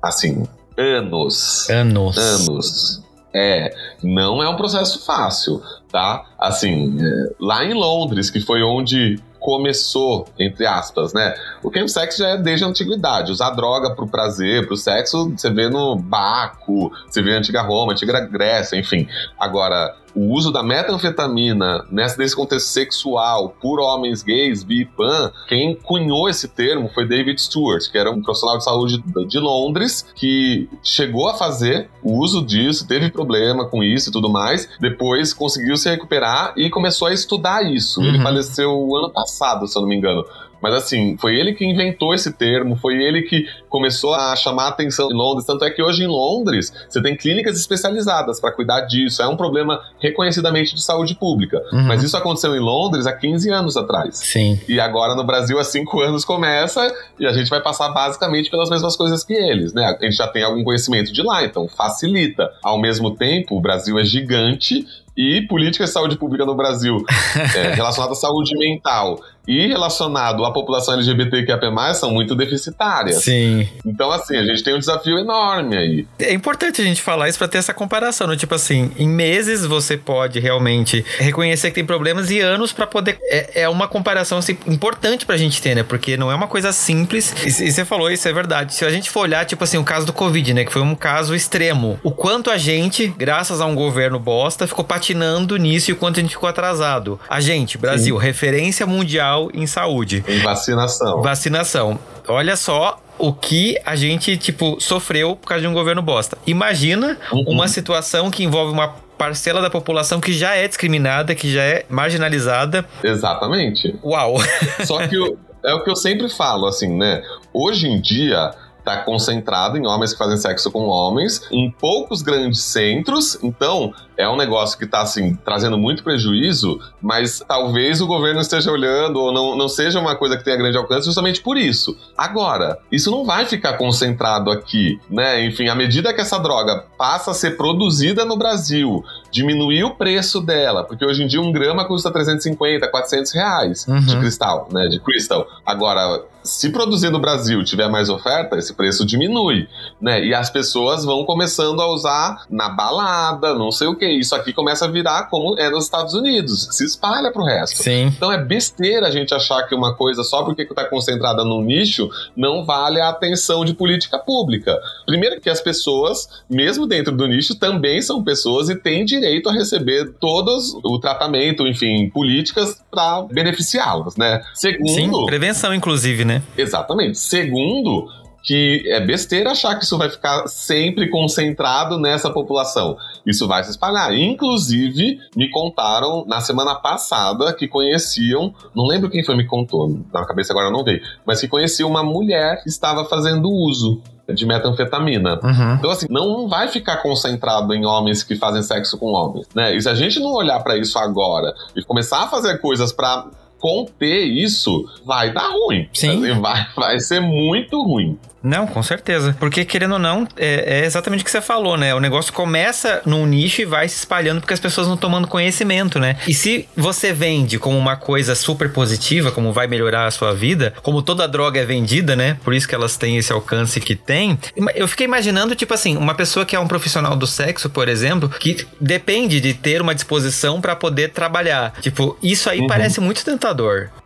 assim, anos. Anos. Anos. É, não é um processo fácil, tá? Assim, é, lá em Londres, que foi onde começou, entre aspas, né? O chemsex já é desde a antiguidade. Usar droga pro prazer, pro sexo, você vê no Baco, você vê a antiga Roma, a antiga Grécia, enfim. Agora, o uso da metanfetamina nessa, nesse contexto sexual por homens gays, bi pan, quem cunhou esse termo foi David Stewart, que era um profissional de saúde de Londres, que chegou a fazer o uso disso, teve problema com isso e tudo mais, depois conseguiu se recuperar e começou a estudar isso. Uhum. Ele faleceu ano passado, se eu não me engano. Mas assim, foi ele que inventou esse termo, foi ele que começou a chamar a atenção em Londres. Tanto é que hoje em Londres você tem clínicas especializadas para cuidar disso. É um problema reconhecidamente de saúde pública. Uhum. Mas isso aconteceu em Londres há 15 anos atrás. Sim. E agora no Brasil há 5 anos começa e a gente vai passar basicamente pelas mesmas coisas que eles, né? A gente já tem algum conhecimento de lá, então facilita. Ao mesmo tempo, o Brasil é gigante e política de saúde pública no Brasil é, relacionada à saúde mental e relacionado à população LGBTQIA+, são muito deficitárias. Sim. Então, assim, a gente tem um desafio enorme aí. É importante a gente falar isso para ter essa comparação, né? Tipo assim, em meses você pode realmente reconhecer que tem problemas e anos para poder... É, é uma comparação assim, importante pra gente ter, né? Porque não é uma coisa simples. E, e você falou isso, é verdade. Se a gente for olhar, tipo assim, o caso do Covid, né? Que foi um caso extremo. O quanto a gente, graças a um governo bosta, ficou patinando nisso e o quanto a gente ficou atrasado. A gente, Brasil, Sim. referência mundial em saúde. Em vacinação. Vacinação. Olha só o que a gente, tipo, sofreu por causa de um governo bosta. Imagina uhum. uma situação que envolve uma parcela da população que já é discriminada, que já é marginalizada. Exatamente. Uau! Só que é o que eu sempre falo, assim, né? Hoje em dia, está concentrado em homens que fazem sexo com homens, em poucos grandes centros. Então, é um negócio que está assim, trazendo muito prejuízo, mas talvez o governo esteja olhando ou não, não seja uma coisa que tenha grande alcance justamente por isso. Agora, isso não vai ficar concentrado aqui, né? Enfim, à medida que essa droga passa a ser produzida no Brasil, diminuir o preço dela, porque hoje em dia um grama custa 350, 400 reais uhum. de cristal, né? De crystal. Agora, se produzir no Brasil tiver mais oferta, esse preço diminui, né? E as pessoas vão começando a usar na balada, não sei o que. Isso aqui começa a virar como é nos Estados Unidos, se espalha pro resto. Sim. Então é besteira a gente achar que uma coisa só porque está concentrada num nicho não vale a atenção de política pública. Primeiro que as pessoas, mesmo dentro do nicho, também são pessoas e têm direito a receber todos o tratamento, enfim, políticas para beneficiá-las, né? Segundo, Sim, prevenção inclusive, né? né? Exatamente. Segundo, que é besteira achar que isso vai ficar sempre concentrado nessa população. Isso vai se espalhar. Inclusive, me contaram na semana passada que conheciam, não lembro quem foi me contou, na cabeça agora não veio, mas que conhecia uma mulher que estava fazendo uso de metanfetamina. Uhum. Então, assim, não vai ficar concentrado em homens que fazem sexo com homens, né? E se a gente não olhar para isso agora e começar a fazer coisas para conter isso, vai dar ruim. Sim. Vai, vai ser muito ruim. Não, com certeza. Porque, querendo ou não, é, é, exatamente o que você falou, né? O negócio começa num nicho e vai se espalhando porque as pessoas não tomando conhecimento, né? E se você vende como uma coisa super positiva, como vai melhorar a sua vida, como toda droga é vendida, né? Por isso que elas têm esse alcance que tem. Eu fiquei imaginando, tipo assim, uma pessoa que é um profissional do sexo, por exemplo, que depende de ter uma disposição para poder trabalhar. Tipo, isso aí uhum. parece muito tentador.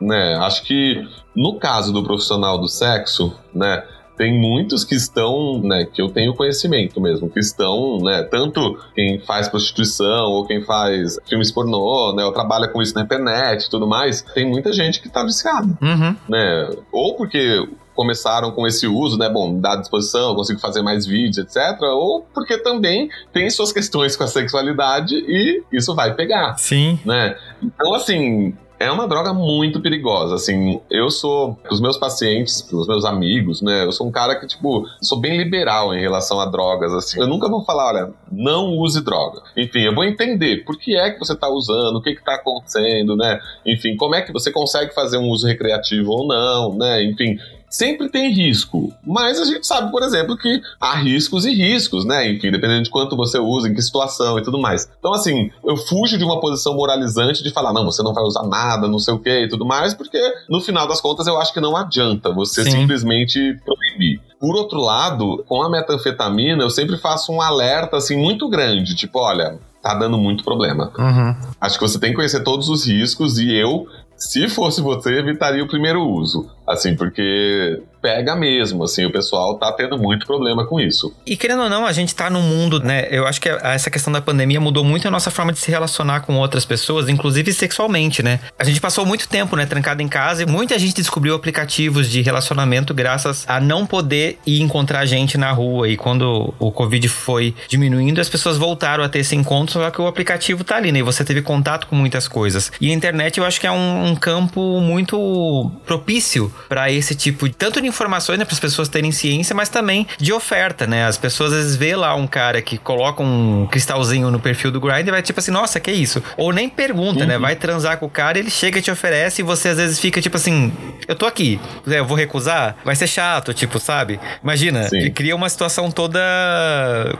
Né, acho que no caso do profissional do sexo, né? tem muitos que estão, né, que eu tenho conhecimento mesmo, que estão, né, tanto quem faz prostituição ou quem faz filmes pornô, né, ou trabalha com isso na internet e tudo mais, tem muita gente que tá viciada, uhum. né, ou porque começaram com esse uso, né? Bom, dá disposição, consigo fazer mais vídeos, etc. Ou porque também tem suas questões com a sexualidade e isso vai pegar. Sim. Né? Então, assim, é uma droga muito perigosa, assim, eu sou, os meus pacientes, os meus amigos, né, eu sou um cara que, tipo, sou bem liberal em relação a drogas, assim, eu nunca vou falar, olha, não use droga, enfim, eu vou entender por que é que você tá usando, o que que tá acontecendo, né, enfim, como é que você consegue fazer um uso recreativo ou não, né, enfim, sempre tem risco. Mas a gente sabe, por exemplo, que há riscos e riscos, né? Enfim, dependendo de quanto você usa, em que situação e tudo mais. Então, assim, eu fujo de uma posição moralizante de falar, não, você não vai usar nada, não sei o que e tudo mais, porque no final das contas eu acho que não adianta você Sim. simplesmente proibir. Por outro lado, com a metanfetamina, eu sempre faço um alerta assim muito grande, tipo, olha, tá dando muito problema. Uhum. Acho que você tem que conhecer todos os riscos e eu, se fosse você, evitaria o primeiro uso. Assim, porque pega mesmo, assim, o pessoal tá tendo muito problema com isso. E querendo ou não, a gente tá num mundo, né? Eu acho que essa questão da pandemia mudou muito a nossa forma de se relacionar com outras pessoas, inclusive sexualmente, né? A gente passou muito tempo, né, trancado em casa e muita gente descobriu aplicativos de relacionamento graças a não poder ir encontrar gente na rua. E quando o Covid foi diminuindo, as pessoas voltaram a ter esse encontro, só que o aplicativo tá ali, né? E você teve contato com muitas coisas. E a internet eu acho que é um, um campo muito propício para esse tipo de tanto de informações, né, para as pessoas terem ciência, mas também de oferta, né? As pessoas às vezes vê lá um cara que coloca um cristalzinho no perfil do Grindr e vai tipo assim, nossa, que isso? Ou nem pergunta, né? uhum. né? Vai transar com o cara, ele chega e te oferece e você às vezes fica tipo assim, eu tô aqui, eu vou recusar? Vai ser chato, tipo, sabe? Imagina, cria uma situação toda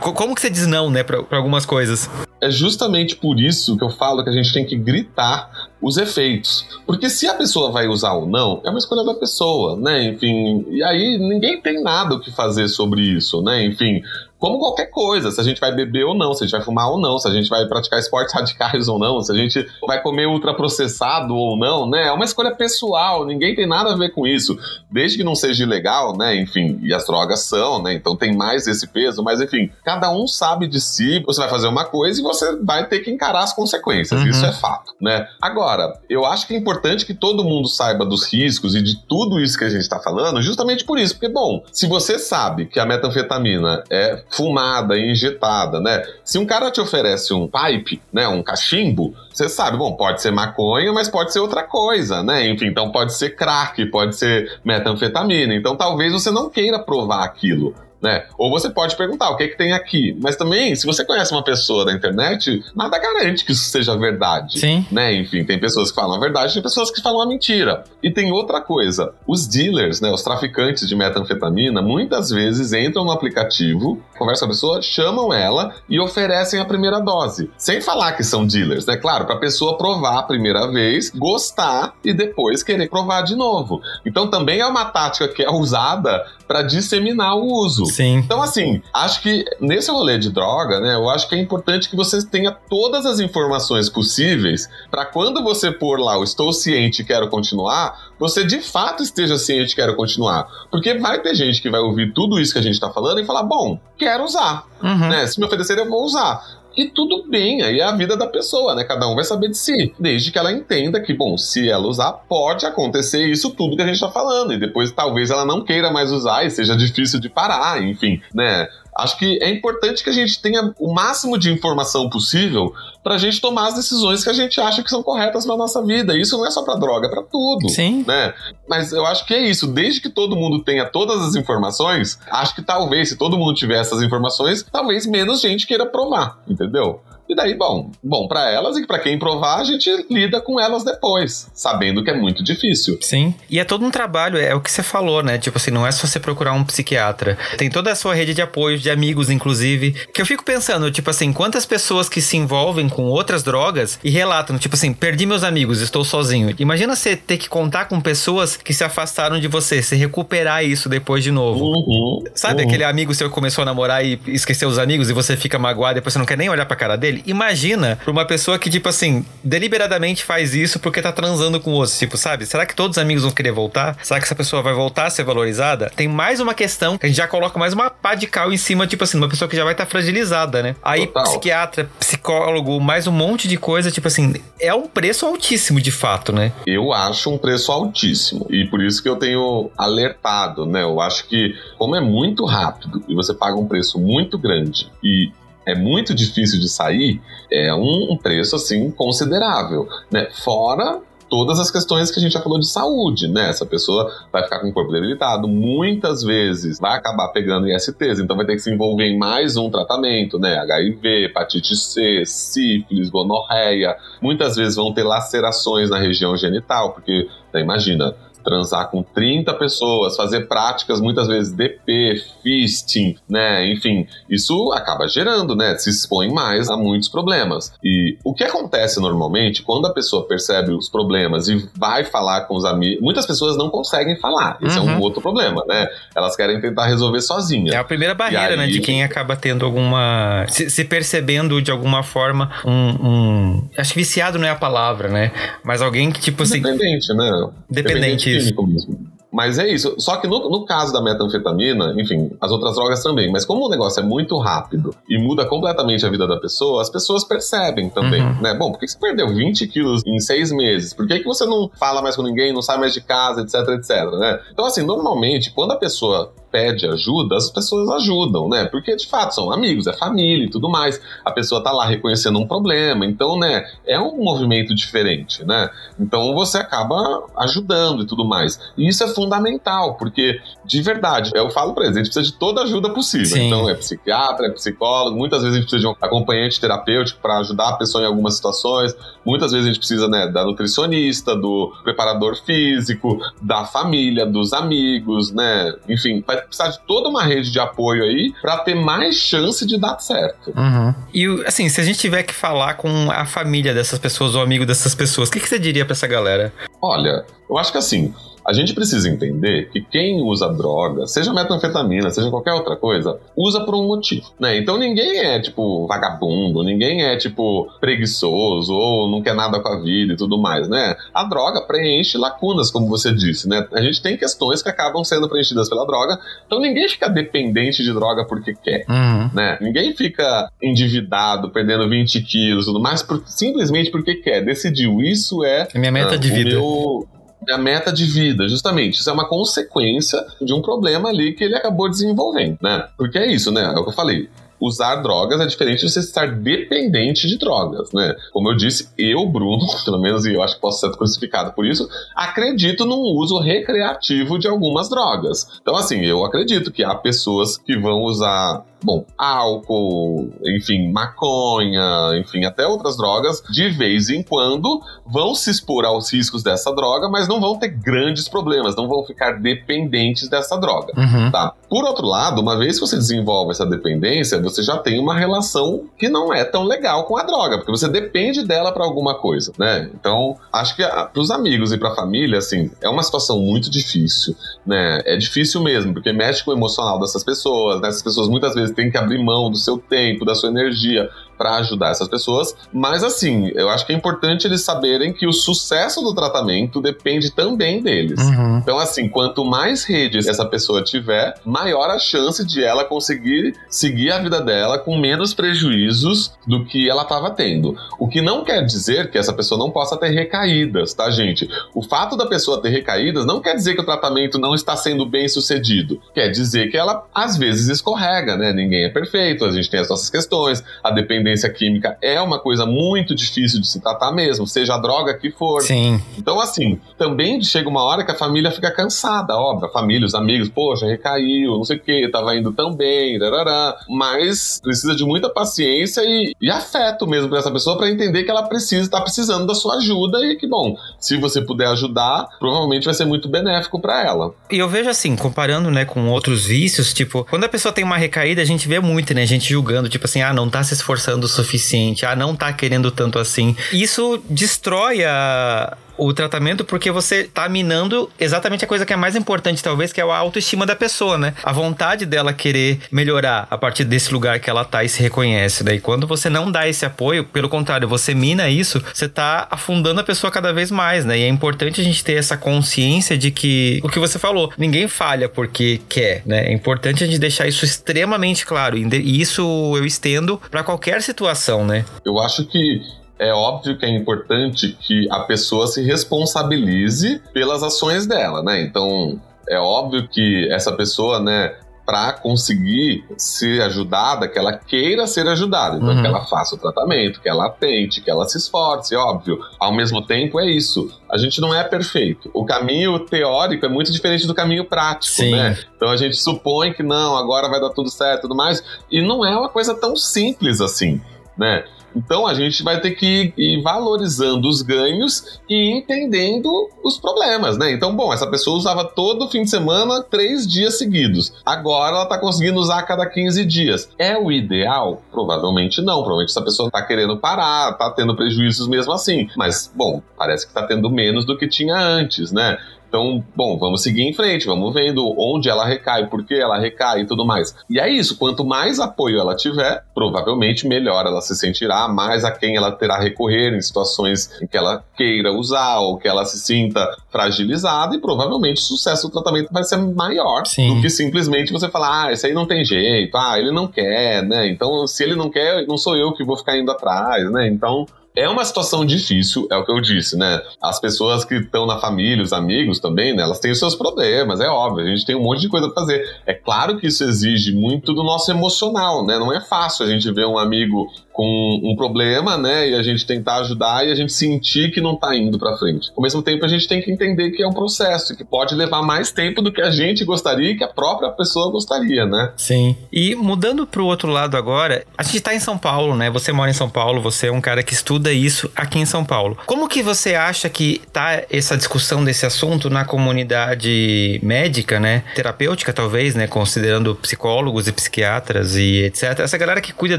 como que você diz não, né, para algumas coisas? É justamente por isso que eu falo que a gente tem que gritar os efeitos. Porque se a pessoa vai usar ou não, é uma escolha da pessoa, né? Enfim, e aí ninguém tem nada o que fazer sobre isso, né? Enfim, como qualquer coisa, se a gente vai beber ou não, se a gente vai fumar ou não, se a gente vai praticar esportes radicais ou não, se a gente vai comer ultraprocessado ou não, né? É uma escolha pessoal, ninguém tem nada a ver com isso. Desde que não seja ilegal, né? Enfim, e as drogas são, né? Então tem mais esse peso, mas enfim, cada um sabe de si, você vai fazer uma coisa e você vai ter que encarar as consequências, uhum. isso é fato, né? Agora, eu acho que é importante que todo mundo saiba dos riscos e de tudo isso que a gente está falando, justamente por isso, porque, bom, se você sabe que a metanfetamina é fumada, injetada, né? Se um cara te oferece um pipe, né, um cachimbo, você sabe, bom, pode ser maconha, mas pode ser outra coisa, né? Enfim, então pode ser crack, pode ser metanfetamina. Então talvez você não queira provar aquilo né? Ou você pode perguntar o que, é que tem aqui. Mas também, se você conhece uma pessoa da internet, nada garante que isso seja verdade. Sim. Né? Enfim, tem pessoas que falam a verdade, tem pessoas que falam a mentira. E tem outra coisa: os dealers, né, os traficantes de metanfetamina, muitas vezes entram no aplicativo, conversam com a pessoa, chamam ela e oferecem a primeira dose. Sem falar que são dealers, né? Claro, para a pessoa provar a primeira vez, gostar e depois querer provar de novo. Então também é uma tática que é usada para disseminar o uso. Sim. Então, assim, acho que nesse rolê de droga, né, eu acho que é importante que você tenha todas as informações possíveis para quando você pôr lá o estou ciente e quero continuar, você de fato esteja ciente e quero continuar. Porque vai ter gente que vai ouvir tudo isso que a gente tá falando e falar, bom, quero usar. Uhum. Né? Se me oferecer, eu vou usar. E tudo bem, aí é a vida da pessoa, né? Cada um vai saber de si. Desde que ela entenda que, bom, se ela usar, pode acontecer isso tudo que a gente tá falando. E depois talvez ela não queira mais usar e seja difícil de parar, enfim, né? Acho que é importante que a gente tenha o máximo de informação possível pra gente tomar as decisões que a gente acha que são corretas pra nossa vida. Isso não é só pra droga, é pra tudo. Sim. Né? Mas eu acho que é isso. Desde que todo mundo tenha todas as informações, acho que talvez, se todo mundo tiver essas informações, talvez menos gente queira provar, entendeu? E daí, bom, bom para elas e para quem provar, a gente lida com elas depois, sabendo que é muito difícil. Sim. E é todo um trabalho, é o que você falou, né? Tipo assim, não é só você procurar um psiquiatra. Tem toda a sua rede de apoio, de amigos, inclusive. Que eu fico pensando, tipo assim, quantas pessoas que se envolvem com outras drogas e relatam, tipo assim, perdi meus amigos, estou sozinho. Imagina você ter que contar com pessoas que se afastaram de você, se recuperar isso depois de novo. Uhum, Sabe uhum. aquele amigo seu que começou a namorar e esqueceu os amigos e você fica magoado e depois você não quer nem olhar pra cara dele? Imagina pra uma pessoa que, tipo assim, deliberadamente faz isso porque tá transando com outros. Tipo, sabe? Será que todos os amigos vão querer voltar? Será que essa pessoa vai voltar a ser valorizada? Tem mais uma questão que a gente já coloca mais uma pá de cal em cima, tipo assim, uma pessoa que já vai estar tá fragilizada, né? Aí, Total. psiquiatra, psicólogo, mais um monte de coisa, tipo assim, é um preço altíssimo de fato, né? Eu acho um preço altíssimo. E por isso que eu tenho alertado, né? Eu acho que, como é muito rápido e você paga um preço muito grande e é muito difícil de sair, é um, preço assim considerável, né? Fora todas as questões que a gente já falou de saúde, né? Essa pessoa vai ficar com o corpo debilitado, muitas vezes vai acabar pegando ISTs, então vai ter que se envolver em mais um tratamento, né? HIV, hepatite C, sífilis, gonorreia. Muitas vezes vão ter lacerações na região genital, porque, né, imagina, transar com 30 pessoas, fazer práticas muitas vezes DP, fisting, né? Enfim, isso acaba gerando, né? Se expõe mais a muitos problemas. E o que acontece normalmente quando a pessoa percebe os problemas e vai falar com os amigos, muitas pessoas não conseguem falar. Esse é um Uhum. outro problema, né? Elas querem tentar resolver sozinhas. É a primeira barreira, aí- né? De quem acaba tendo alguma. Se, se percebendo de alguma forma um, um- Acho que viciado não é a palavra, né? Mas alguém que, tipo assim. Dependente, né? Dependente, isso. químico mesmo. Mas é isso. Só que no, no caso da metanfetamina, enfim, as outras drogas também. Mas como o negócio é muito rápido e muda completamente a vida da pessoa, as pessoas percebem também, Uhum. né? Bom, por que você perdeu 20 quilos em seis meses? Por que, que você não fala mais com ninguém, não sai mais de casa, etc, etc, né? Então, assim, normalmente, quando a pessoa pede ajuda, as pessoas ajudam, né? Porque, de fato, são amigos, é família e tudo mais. A pessoa tá lá reconhecendo um problema. Então, né, é um movimento diferente, né? Então você acaba ajudando e tudo mais. E isso é fundamental, porque, de verdade, eu falo pra eles, a gente precisa de toda ajuda possível. Sim. Então é psiquiatra, é psicólogo, muitas vezes a gente precisa de um acompanhante terapêutico para ajudar a pessoa em algumas situações, muitas vezes a gente precisa né, da nutricionista, do preparador físico, da família, dos amigos, né? Enfim, vai precisar de toda uma rede de apoio aí para ter mais chance de dar certo. Uhum. E assim, se a gente tiver que falar com a família dessas pessoas ou amigo dessas pessoas, o que, que você diria pra essa galera? Olha, eu acho que assim, a gente precisa entender que quem usa droga, seja metanfetamina, seja qualquer outra coisa, usa por um motivo, né? Então ninguém é, tipo, vagabundo, ninguém é, tipo, preguiçoso ou não quer nada com a vida e tudo mais, né? A droga preenche lacunas, como você disse, né? A gente tem questões que acabam sendo preenchidas pela droga, então ninguém fica dependente de droga porque quer Uhum. né? Ninguém fica endividado, perdendo 20 quilos tudo mais, por- simplesmente porque quer. Decidiu. Isso é É minha meta ah, de vida. meu- minha meta de vida, justamente. Isso é uma consequência de um problema ali que ele acabou desenvolvendo, né? Porque é isso, né? É o que eu falei. Usar drogas é diferente de você estar dependente de drogas, né? Como eu disse, eu, Bruno, pelo menos, e eu acho que posso ser crucificado por isso, acredito num uso recreativo de algumas drogas. Então, assim, eu acredito que há pessoas que vão usar, bom, álcool, enfim, maconha, enfim, até outras drogas, de vez em quando, vão se expor aos riscos dessa droga, mas não vão ter grandes problemas, não vão ficar dependentes dessa droga. Uhum. Tá. Por outro lado, uma vez que você desenvolve essa dependência, você já tem uma relação que não é tão legal com a droga, porque você depende dela para alguma coisa, né? Então, acho que para os amigos e para a família, assim, é uma situação muito difícil, né? É difícil mesmo, porque mexe com o emocional dessas pessoas, né? Essas pessoas muitas vezes têm que abrir mão do seu tempo, da sua energia para ajudar essas pessoas, mas assim, eu acho que é importante eles saberem que o sucesso do tratamento depende também deles. Uhum. Então, assim, quanto mais redes essa pessoa tiver, maior a chance de ela conseguir seguir a vida dela com menos prejuízos do que ela estava tendo. O que não quer dizer que essa pessoa não possa ter recaídas, tá, gente? O fato da pessoa ter recaídas não quer dizer que o tratamento não está sendo bem sucedido. Quer dizer que ela, às vezes, escorrega, né? Ninguém é perfeito, a gente tem as nossas questões, a dependência dependência química é uma coisa muito difícil de se tratar mesmo, seja a droga que for. Sim. Então, assim, também chega uma hora que a família fica cansada, óbvio, a família, os amigos, poxa, recaiu, não sei o que, tava indo tão bem, rarará, mas precisa de muita paciência e, e afeto mesmo pra essa pessoa para entender que ela precisa, tá precisando da sua ajuda e que, bom, se você puder ajudar, provavelmente vai ser muito benéfico para ela. E eu vejo assim, comparando, né, com outros vícios, tipo, quando a pessoa tem uma recaída, a gente vê muito, né, a gente julgando, tipo assim, ah, não tá se esforçando o suficiente, ah, não tá querendo tanto assim. Isso destrói a o tratamento porque você tá minando exatamente a coisa que é mais importante, talvez, que é a autoestima da pessoa, né? A vontade dela querer melhorar a partir desse lugar que ela tá e se reconhece. Daí, quando você não dá esse apoio, pelo contrário, você mina isso, você tá afundando a pessoa cada vez mais, né? E é importante a gente ter essa consciência de que o que você falou, ninguém falha porque quer, né? É importante a gente deixar isso extremamente claro. E isso eu estendo para qualquer situação, né? Eu acho que é óbvio que é importante que a pessoa se responsabilize pelas ações dela, né? Então, é óbvio que essa pessoa, né, para conseguir ser ajudada, que ela queira ser ajudada. Então, uhum. que ela faça o tratamento, que ela tente, que ela se esforce, óbvio. Ao mesmo tempo, é isso. A gente não é perfeito. O caminho teórico é muito diferente do caminho prático, Sim. né? Então a gente supõe que não, agora vai dar tudo certo e tudo mais. E não é uma coisa tão simples assim, né? Então a gente vai ter que ir valorizando os ganhos e entendendo os problemas, né? Então, bom, essa pessoa usava todo fim de semana, três dias seguidos. Agora ela tá conseguindo usar a cada 15 dias. É o ideal? Provavelmente não. Provavelmente essa pessoa tá querendo parar, tá tendo prejuízos mesmo assim. Mas, bom, parece que tá tendo menos do que tinha antes, né? Então, bom, vamos seguir em frente, vamos vendo onde ela recai, por que ela recai e tudo mais. E é isso, quanto mais apoio ela tiver, provavelmente melhor ela se sentirá, mais a quem ela terá recorrer em situações em que ela queira usar ou que ela se sinta fragilizada e provavelmente o sucesso do tratamento vai ser maior Sim. do que simplesmente você falar, ah, esse aí não tem jeito, ah, ele não quer, né? Então, se ele não quer, não sou eu que vou ficar indo atrás, né? Então, é uma situação difícil, é o que eu disse, né? As pessoas que estão na família, os amigos também, né? Elas têm os seus problemas, é óbvio. A gente tem um monte de coisa pra fazer. É claro que isso exige muito do nosso emocional, né? Não é fácil a gente ver um amigo com um problema, né? E a gente tentar ajudar e a gente sentir que não tá indo para frente. Ao mesmo tempo, a gente tem que entender que é um processo, que pode levar mais tempo do que a gente gostaria e que a própria pessoa gostaria, né? Sim. E mudando pro outro lado agora, a gente tá em São Paulo, né? Você mora em São Paulo, você é um cara que estuda isso aqui em São Paulo. Como que você acha que tá essa discussão desse assunto na comunidade médica, né? Terapêutica, talvez, né? Considerando psicólogos e psiquiatras e etc. Essa galera que cuida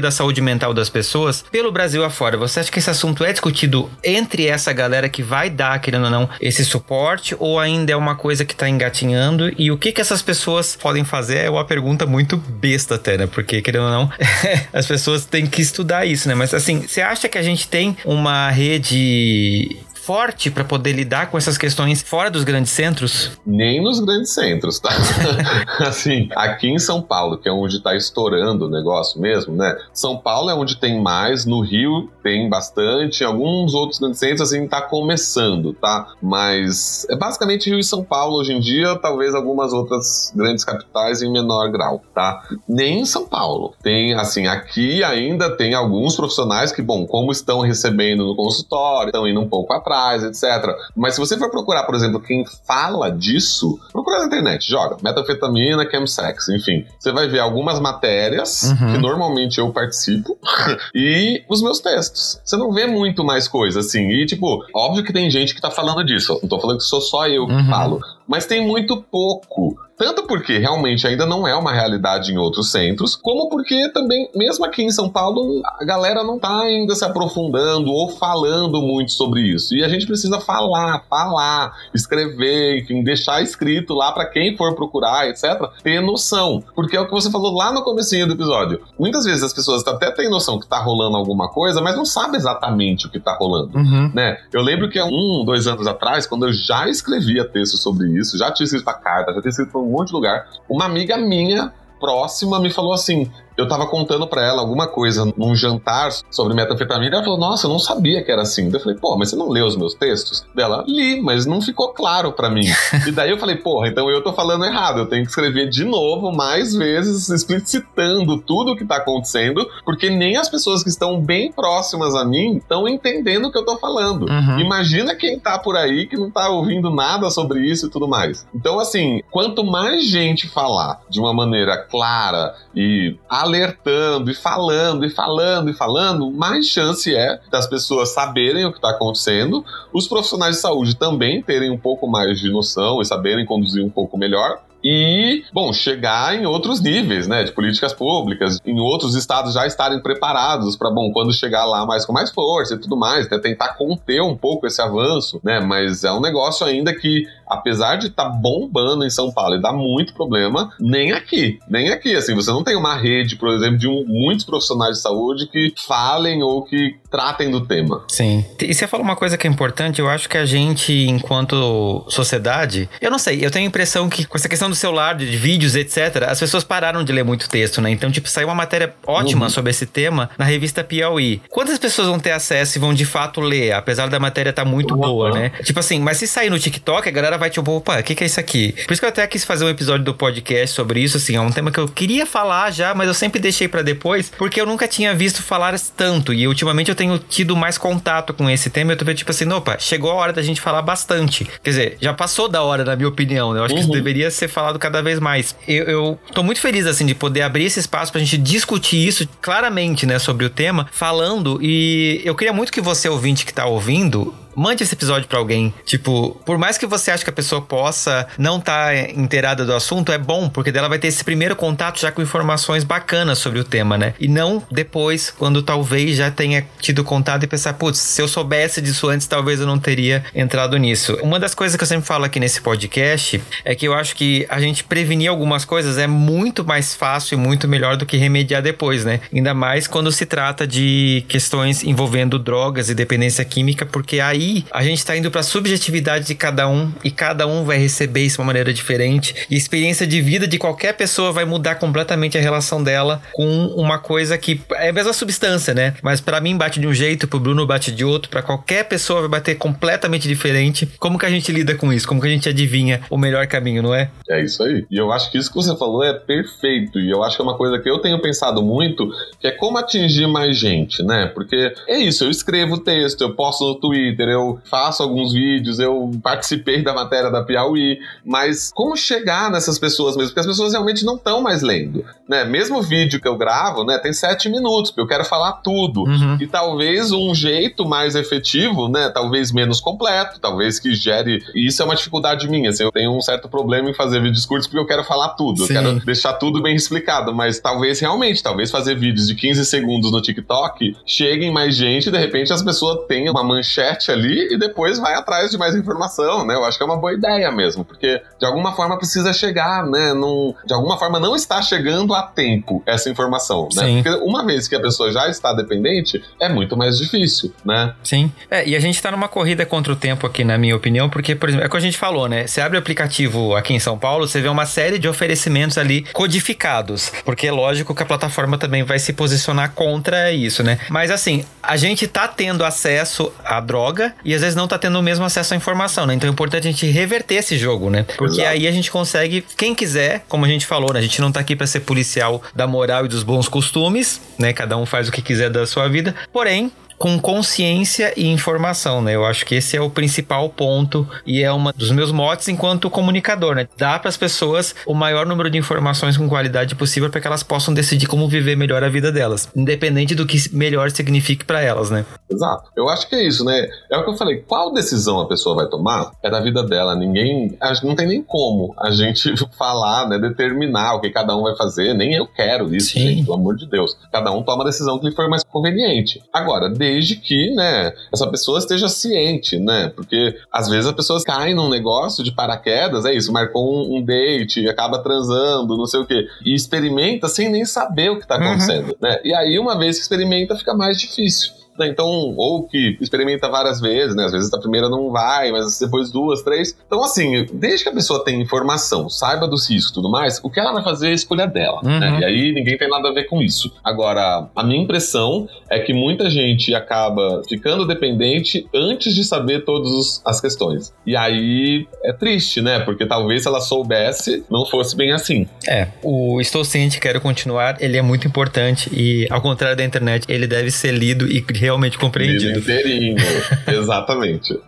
da saúde mental das pessoas pessoas pelo Brasil afora. Você acha que esse assunto é discutido entre essa galera que vai dar, querendo ou não, esse suporte, ou ainda é uma coisa que tá engatinhando? E o que que essas pessoas podem fazer é uma pergunta muito besta até, né? Porque, querendo ou não, as pessoas têm que estudar isso, né? Mas assim, você acha que a gente tem uma rede forte para poder lidar com essas questões fora dos grandes centros? Nem nos grandes centros, tá? assim, aqui em São Paulo, que é onde tá estourando o negócio mesmo, né? São Paulo é onde tem mais, no Rio tem bastante, alguns outros grandes centros, assim, tá começando, tá? Mas é basicamente Rio e São Paulo hoje em dia, talvez algumas outras grandes capitais em menor grau, tá? Nem em São Paulo. Tem, assim, aqui ainda tem alguns profissionais que, bom, como estão recebendo no consultório, estão indo um pouco atrás etc. Mas se você for procurar, por exemplo, quem fala disso, procura na internet, joga metanfetamina, chemsex, enfim. Você vai ver algumas matérias uhum. que normalmente eu participo e os meus textos. Você não vê muito mais coisa assim. E, tipo, óbvio que tem gente que tá falando disso. Não tô falando que sou só eu que uhum. falo. Mas tem muito pouco. Tanto porque realmente ainda não é uma realidade em outros centros, como porque também, mesmo aqui em São Paulo, a galera não tá ainda se aprofundando ou falando muito sobre isso. E a gente precisa falar, falar, escrever, enfim, deixar escrito lá para quem for procurar, etc., ter noção. Porque é o que você falou lá no comecinho do episódio. Muitas vezes as pessoas até têm noção que tá rolando alguma coisa, mas não sabem exatamente o que tá rolando, uhum. né? Eu lembro que há um, dois anos atrás, quando eu já escrevia texto sobre isso, já tinha escrito a carta, já tinha escrito um monte de lugar. Uma amiga minha próxima me falou assim: eu tava contando para ela alguma coisa num jantar sobre metanfetamina, ela falou, nossa, eu não sabia que era assim. Eu falei, pô, mas você não leu os meus textos? Dela, li, mas não ficou claro para mim. e daí eu falei, porra, então eu tô falando errado, eu tenho que escrever de novo, mais vezes, explicitando tudo o que tá acontecendo, porque nem as pessoas que estão bem próximas a mim estão entendendo o que eu tô falando. Uhum. Imagina quem tá por aí que não tá ouvindo nada sobre isso e tudo mais. Então, assim, quanto mais gente falar de uma maneira clara e alertando e falando e falando e falando, mais chance é das pessoas saberem o que está acontecendo, os profissionais de saúde também terem um pouco mais de noção e saberem conduzir um pouco melhor, e, bom, chegar em outros níveis, né, de políticas públicas, em outros estados já estarem preparados para, bom, quando chegar lá mais com mais força e tudo mais, né, tentar conter um pouco esse avanço, né, mas é um negócio ainda que, apesar de estar tá bombando em São Paulo e dar muito problema, nem aqui, nem aqui, assim, você não tem uma rede, por exemplo, de um, muitos profissionais de saúde que falem ou que tratem do tema. Sim. E você falou uma coisa que é importante, eu acho que a gente, enquanto sociedade, eu não sei, eu tenho a impressão que com essa questão do celular, de vídeos, etc., as pessoas pararam de ler muito texto, né? Então, tipo, saiu uma matéria ótima uhum. sobre esse tema na revista Piauí. Quantas pessoas vão ter acesso e vão de fato ler, apesar da matéria estar tá muito uhum. boa, né? Tipo assim, mas se sair no TikTok, a galera vai tipo, opa, o que, que é isso aqui? Por isso que eu até quis fazer um episódio do podcast sobre isso, assim, é um tema que eu queria falar já, mas eu sempre deixei para depois, porque eu nunca tinha visto falar tanto, e ultimamente eu tenho tido mais contato com esse tema, eu tô vendo, tipo assim, opa, chegou a hora da gente falar bastante. Quer dizer, já passou da hora, na minha opinião, né? Eu acho uhum. que isso uhum. deveria ser falado cada vez mais. Eu, eu tô muito feliz, assim, de poder abrir esse espaço pra gente discutir isso claramente, né, sobre o tema, falando, e eu queria muito que você, ouvinte que tá ouvindo, mande esse episódio para alguém. Tipo, por mais que você ache que a pessoa possa não estar tá inteirada do assunto, é bom, porque dela vai ter esse primeiro contato já com informações bacanas sobre o tema, né? E não depois, quando talvez já tenha tido contato e pensar, putz, se eu soubesse disso antes, talvez eu não teria entrado nisso. Uma das coisas que eu sempre falo aqui nesse podcast é que eu acho que a gente prevenir algumas coisas é muito mais fácil e muito melhor do que remediar depois, né? Ainda mais quando se trata de questões envolvendo drogas e dependência química, porque aí a gente está indo para a subjetividade de cada um e cada um vai receber isso de uma maneira diferente. E a experiência de vida de qualquer pessoa vai mudar completamente a relação dela com uma coisa que é a mesma substância, né? Mas para mim bate de um jeito, pro Bruno bate de outro, para qualquer pessoa vai bater completamente diferente. Como que a gente lida com isso? Como que a gente adivinha o melhor caminho, não é? É isso aí. E eu acho que isso que você falou é perfeito. E eu acho que é uma coisa que eu tenho pensado muito, que é como atingir mais gente, né? Porque é isso, eu escrevo texto, eu posto no Twitter, eu faço alguns vídeos, eu participei da matéria da Piauí, mas como chegar nessas pessoas mesmo? Porque as pessoas realmente não estão mais lendo, né? Mesmo o vídeo que eu gravo, né, tem sete minutos, porque eu quero falar tudo. Uhum. E talvez um jeito mais efetivo, né, talvez menos completo, talvez que gere... E isso é uma dificuldade minha, assim, eu tenho um certo problema em fazer vídeos curtos porque eu quero falar tudo, Sim. eu quero deixar tudo bem explicado, mas talvez realmente, talvez fazer vídeos de 15 segundos no TikTok cheguem mais gente e de repente as pessoas tenham uma manchete ali e depois vai atrás de mais informação, né? Eu acho que é uma boa ideia mesmo, porque de alguma forma precisa chegar, né? Num, de alguma forma não está chegando a tempo essa informação, né? Sim. Porque uma vez que a pessoa já está dependente, é muito mais difícil, né? Sim. É, e a gente está numa corrida contra o tempo aqui, na minha opinião, porque, por exemplo, é o que a gente falou, né? Você abre o aplicativo aqui em São Paulo, você vê uma série de oferecimentos ali codificados, porque é lógico que a plataforma também vai se posicionar contra isso, né? Mas assim, a gente tá tendo acesso à droga e às vezes não tá tendo o mesmo acesso à informação, né? Então é importante a gente reverter esse jogo, né? Porque Exato. aí a gente consegue, quem quiser, como a gente falou, né? A gente não tá aqui para ser policial da moral e dos bons costumes, né? Cada um faz o que quiser da sua vida. Porém, com consciência e informação, né? Eu acho que esse é o principal ponto e é uma dos meus motes enquanto comunicador, né? Dar para as pessoas o maior número de informações com qualidade possível para que elas possam decidir como viver melhor a vida delas, independente do que melhor signifique para elas, né? Exato. Eu acho que é isso, né? É o que eu falei. Qual decisão a pessoa vai tomar é da vida dela. Ninguém, não tem nem como a gente falar, né? Determinar o que cada um vai fazer. Nem eu quero isso, Sim. gente. Pelo amor de Deus. Cada um toma a decisão que lhe for mais conveniente. Agora, de desde que, né, essa pessoa esteja ciente, né? Porque às vezes as pessoas caem num negócio de paraquedas, é isso, marcou um, um date, acaba transando, não sei o quê, e experimenta sem nem saber o que tá uhum. acontecendo, uhum. né? E aí, uma vez que experimenta, fica mais difícil. Né? Então, ou que experimenta várias vezes, né? Às vezes a primeira não vai, mas depois duas, três. Então, assim, desde que a pessoa tenha informação, saiba dos riscos e tudo mais, o que ela vai fazer é a escolha dela, né? uhum. né? E aí ninguém tem nada a ver com isso. Agora, a minha impressão é que muita gente acaba ficando dependente antes de saber todas as questões. E aí é triste, né? Porque talvez se ela soubesse, não fosse bem assim. É, o Estou Ciente, Quero Continuar, ele é muito importante e, ao contrário da internet, ele deve ser lido e realmente compreendido. Inteirinho, exatamente.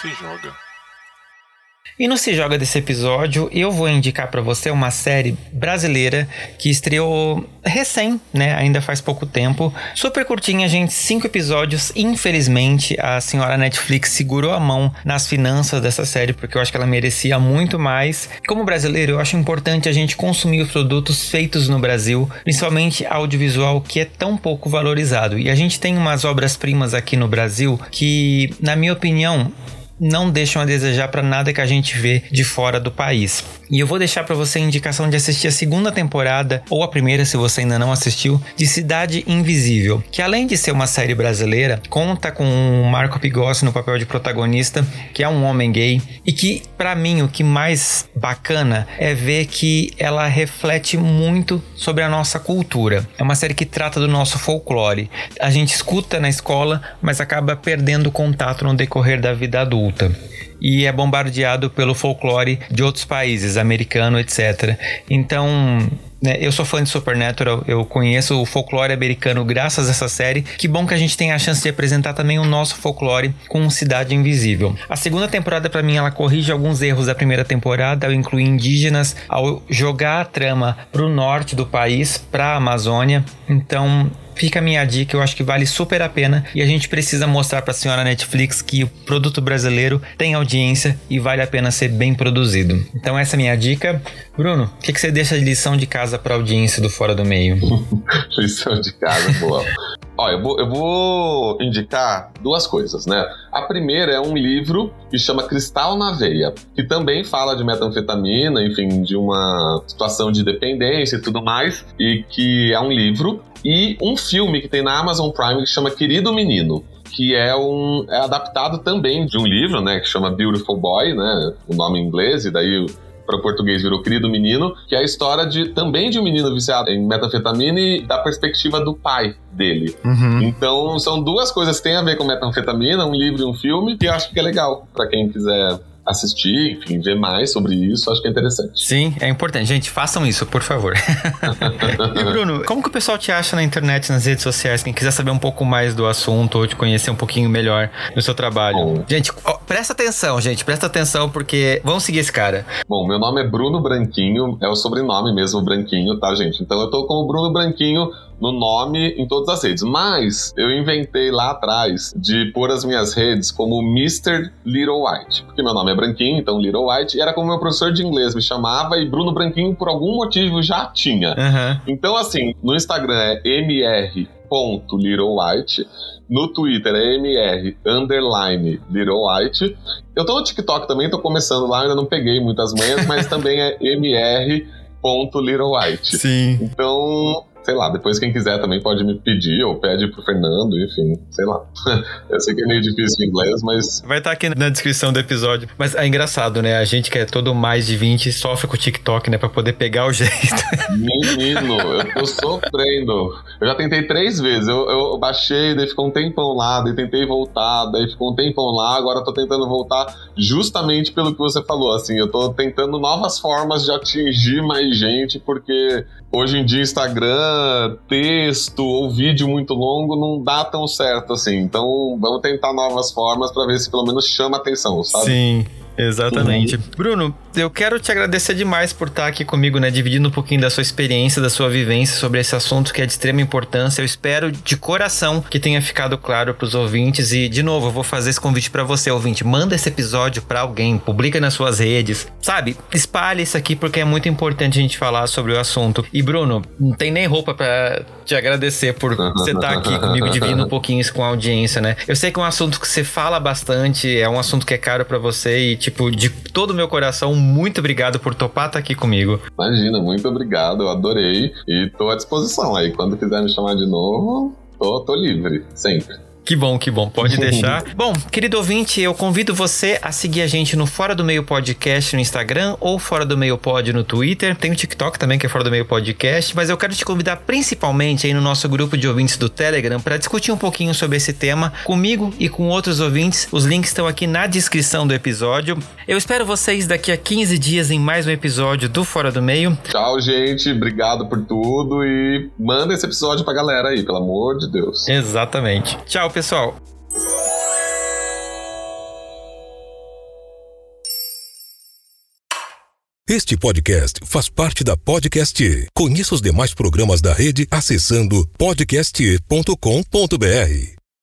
Se joga. E no Se Joga desse episódio, eu vou indicar para você uma série brasileira que estreou recém, né? Ainda faz pouco tempo. Super curtinha, gente, cinco episódios. Infelizmente, a senhora Netflix segurou a mão nas finanças dessa série, porque eu acho que ela merecia muito mais. Como brasileiro, eu acho importante a gente consumir os produtos feitos no Brasil, principalmente audiovisual, que é tão pouco valorizado. E a gente tem umas obras-primas aqui no Brasil que, na minha opinião, não deixam a desejar para nada que a gente vê de fora do país. E eu vou deixar para você a indicação de assistir a segunda temporada ou a primeira se você ainda não assistiu de Cidade Invisível, que além de ser uma série brasileira, conta com o Marco Pigossi no papel de protagonista, que é um homem gay e que para mim o que mais bacana é ver que ela reflete muito sobre a nossa cultura. É uma série que trata do nosso folclore. A gente escuta na escola, mas acaba perdendo contato no decorrer da vida adulta e é bombardeado pelo folclore de outros países, americano, etc. Então, né, eu sou fã de Supernatural, eu conheço o folclore americano graças a essa série. Que bom que a gente tem a chance de apresentar também o nosso folclore com Cidade Invisível. A segunda temporada, para mim, ela corrige alguns erros da primeira temporada ao incluir indígenas, ao jogar a trama pro norte do país, pra Amazônia. Então, Fica a minha dica, eu acho que vale super a pena e a gente precisa mostrar para a senhora Netflix que o produto brasileiro tem audiência e vale a pena ser bem produzido. Então essa é a minha dica. Bruno, o que, que você deixa de lição de casa para audiência do Fora do Meio? lição de casa, boa. Ó, eu vou, eu vou indicar duas coisas, né? A primeira é um livro que chama Cristal na Veia, que também fala de metanfetamina, enfim, de uma situação de dependência e tudo mais, e que é um livro e um filme que tem na Amazon Prime que chama Querido Menino que é um é adaptado também de um livro, né, que chama Beautiful Boy, né, o nome em inglês e daí para o português virou Querido Menino, que é a história de também de um menino viciado em metanfetamina e da perspectiva do pai dele. Uhum. Então são duas coisas que têm a ver com metanfetamina, um livro e um filme, que eu acho que é legal para quem quiser assistir, enfim, ver mais sobre isso, acho que é interessante. Sim, é importante. Gente, façam isso, por favor. e Bruno, como que o pessoal te acha na internet, nas redes sociais? Quem quiser saber um pouco mais do assunto ou te conhecer um pouquinho melhor no seu trabalho. Bom, gente, ó, presta atenção, gente, presta atenção porque vamos seguir esse cara. Bom, meu nome é Bruno Branquinho, é o sobrenome mesmo, Branquinho, tá, gente? Então eu tô com o Bruno Branquinho no nome em todas as redes. Mas eu inventei lá atrás de pôr as minhas redes como Mr. Little White. Porque meu nome é Branquinho, então Little White. E era como meu professor de inglês me chamava e Bruno Branquinho, por algum motivo, já tinha. Uhum. Então, assim, no Instagram é mr.littlewhite. No Twitter é mr underline little white. Eu tô no TikTok também, tô começando lá, ainda não peguei muitas manhas, mas também é mr ponto Little White. Sim. Então, sei lá, depois quem quiser também pode me pedir, ou pede pro Fernando, enfim, sei lá. Eu sei que é meio difícil em inglês, mas. Vai estar tá aqui na descrição do episódio. Mas é engraçado, né? A gente que é todo mais de 20 sofre com o TikTok, né? Pra poder pegar o jeito. Menino, eu tô sofrendo. Eu já tentei três vezes. Eu, eu baixei, daí ficou um tempão lá, daí tentei voltar, daí ficou um tempão lá, agora eu tô tentando voltar justamente pelo que você falou. Assim, eu tô tentando novas formas de atingir mais gente, porque hoje em dia Instagram texto ou vídeo muito longo não dá tão certo assim. Então vamos tentar novas formas para ver se pelo menos chama atenção, sabe? Sim. Exatamente. Uhum. Bruno, eu quero te agradecer demais por estar aqui comigo, né? Dividindo um pouquinho da sua experiência, da sua vivência sobre esse assunto que é de extrema importância. Eu espero de coração que tenha ficado claro para os ouvintes. E, de novo, eu vou fazer esse convite para você, ouvinte. Manda esse episódio para alguém, publica nas suas redes. Sabe? Espalhe isso aqui porque é muito importante a gente falar sobre o assunto. E, Bruno, não tem nem roupa para te agradecer por você estar aqui comigo, dividindo um pouquinho isso com a audiência, né? Eu sei que é um assunto que você fala bastante, é um assunto que é caro para você e te tipo, de todo o meu coração, muito obrigado por topar estar aqui comigo. Imagina, muito obrigado, eu adorei e tô à disposição aí. Quando quiser me chamar de novo, tô, tô livre, sempre. Que bom, que bom, pode deixar. bom, querido ouvinte, eu convido você a seguir a gente no Fora do Meio Podcast no Instagram ou Fora do Meio Pod no Twitter. Tem o TikTok também, que é Fora do Meio Podcast, mas eu quero te convidar principalmente aí no nosso grupo de ouvintes do Telegram para discutir um pouquinho sobre esse tema comigo e com outros ouvintes. Os links estão aqui na descrição do episódio. Eu espero vocês daqui a 15 dias em mais um episódio do Fora do Meio. Tchau, gente. Obrigado por tudo e manda esse episódio pra galera aí, pelo amor de Deus. Exatamente. Tchau, pessoal. Este podcast faz parte da Podcast. Conheça os demais programas da rede acessando podcast.com.br.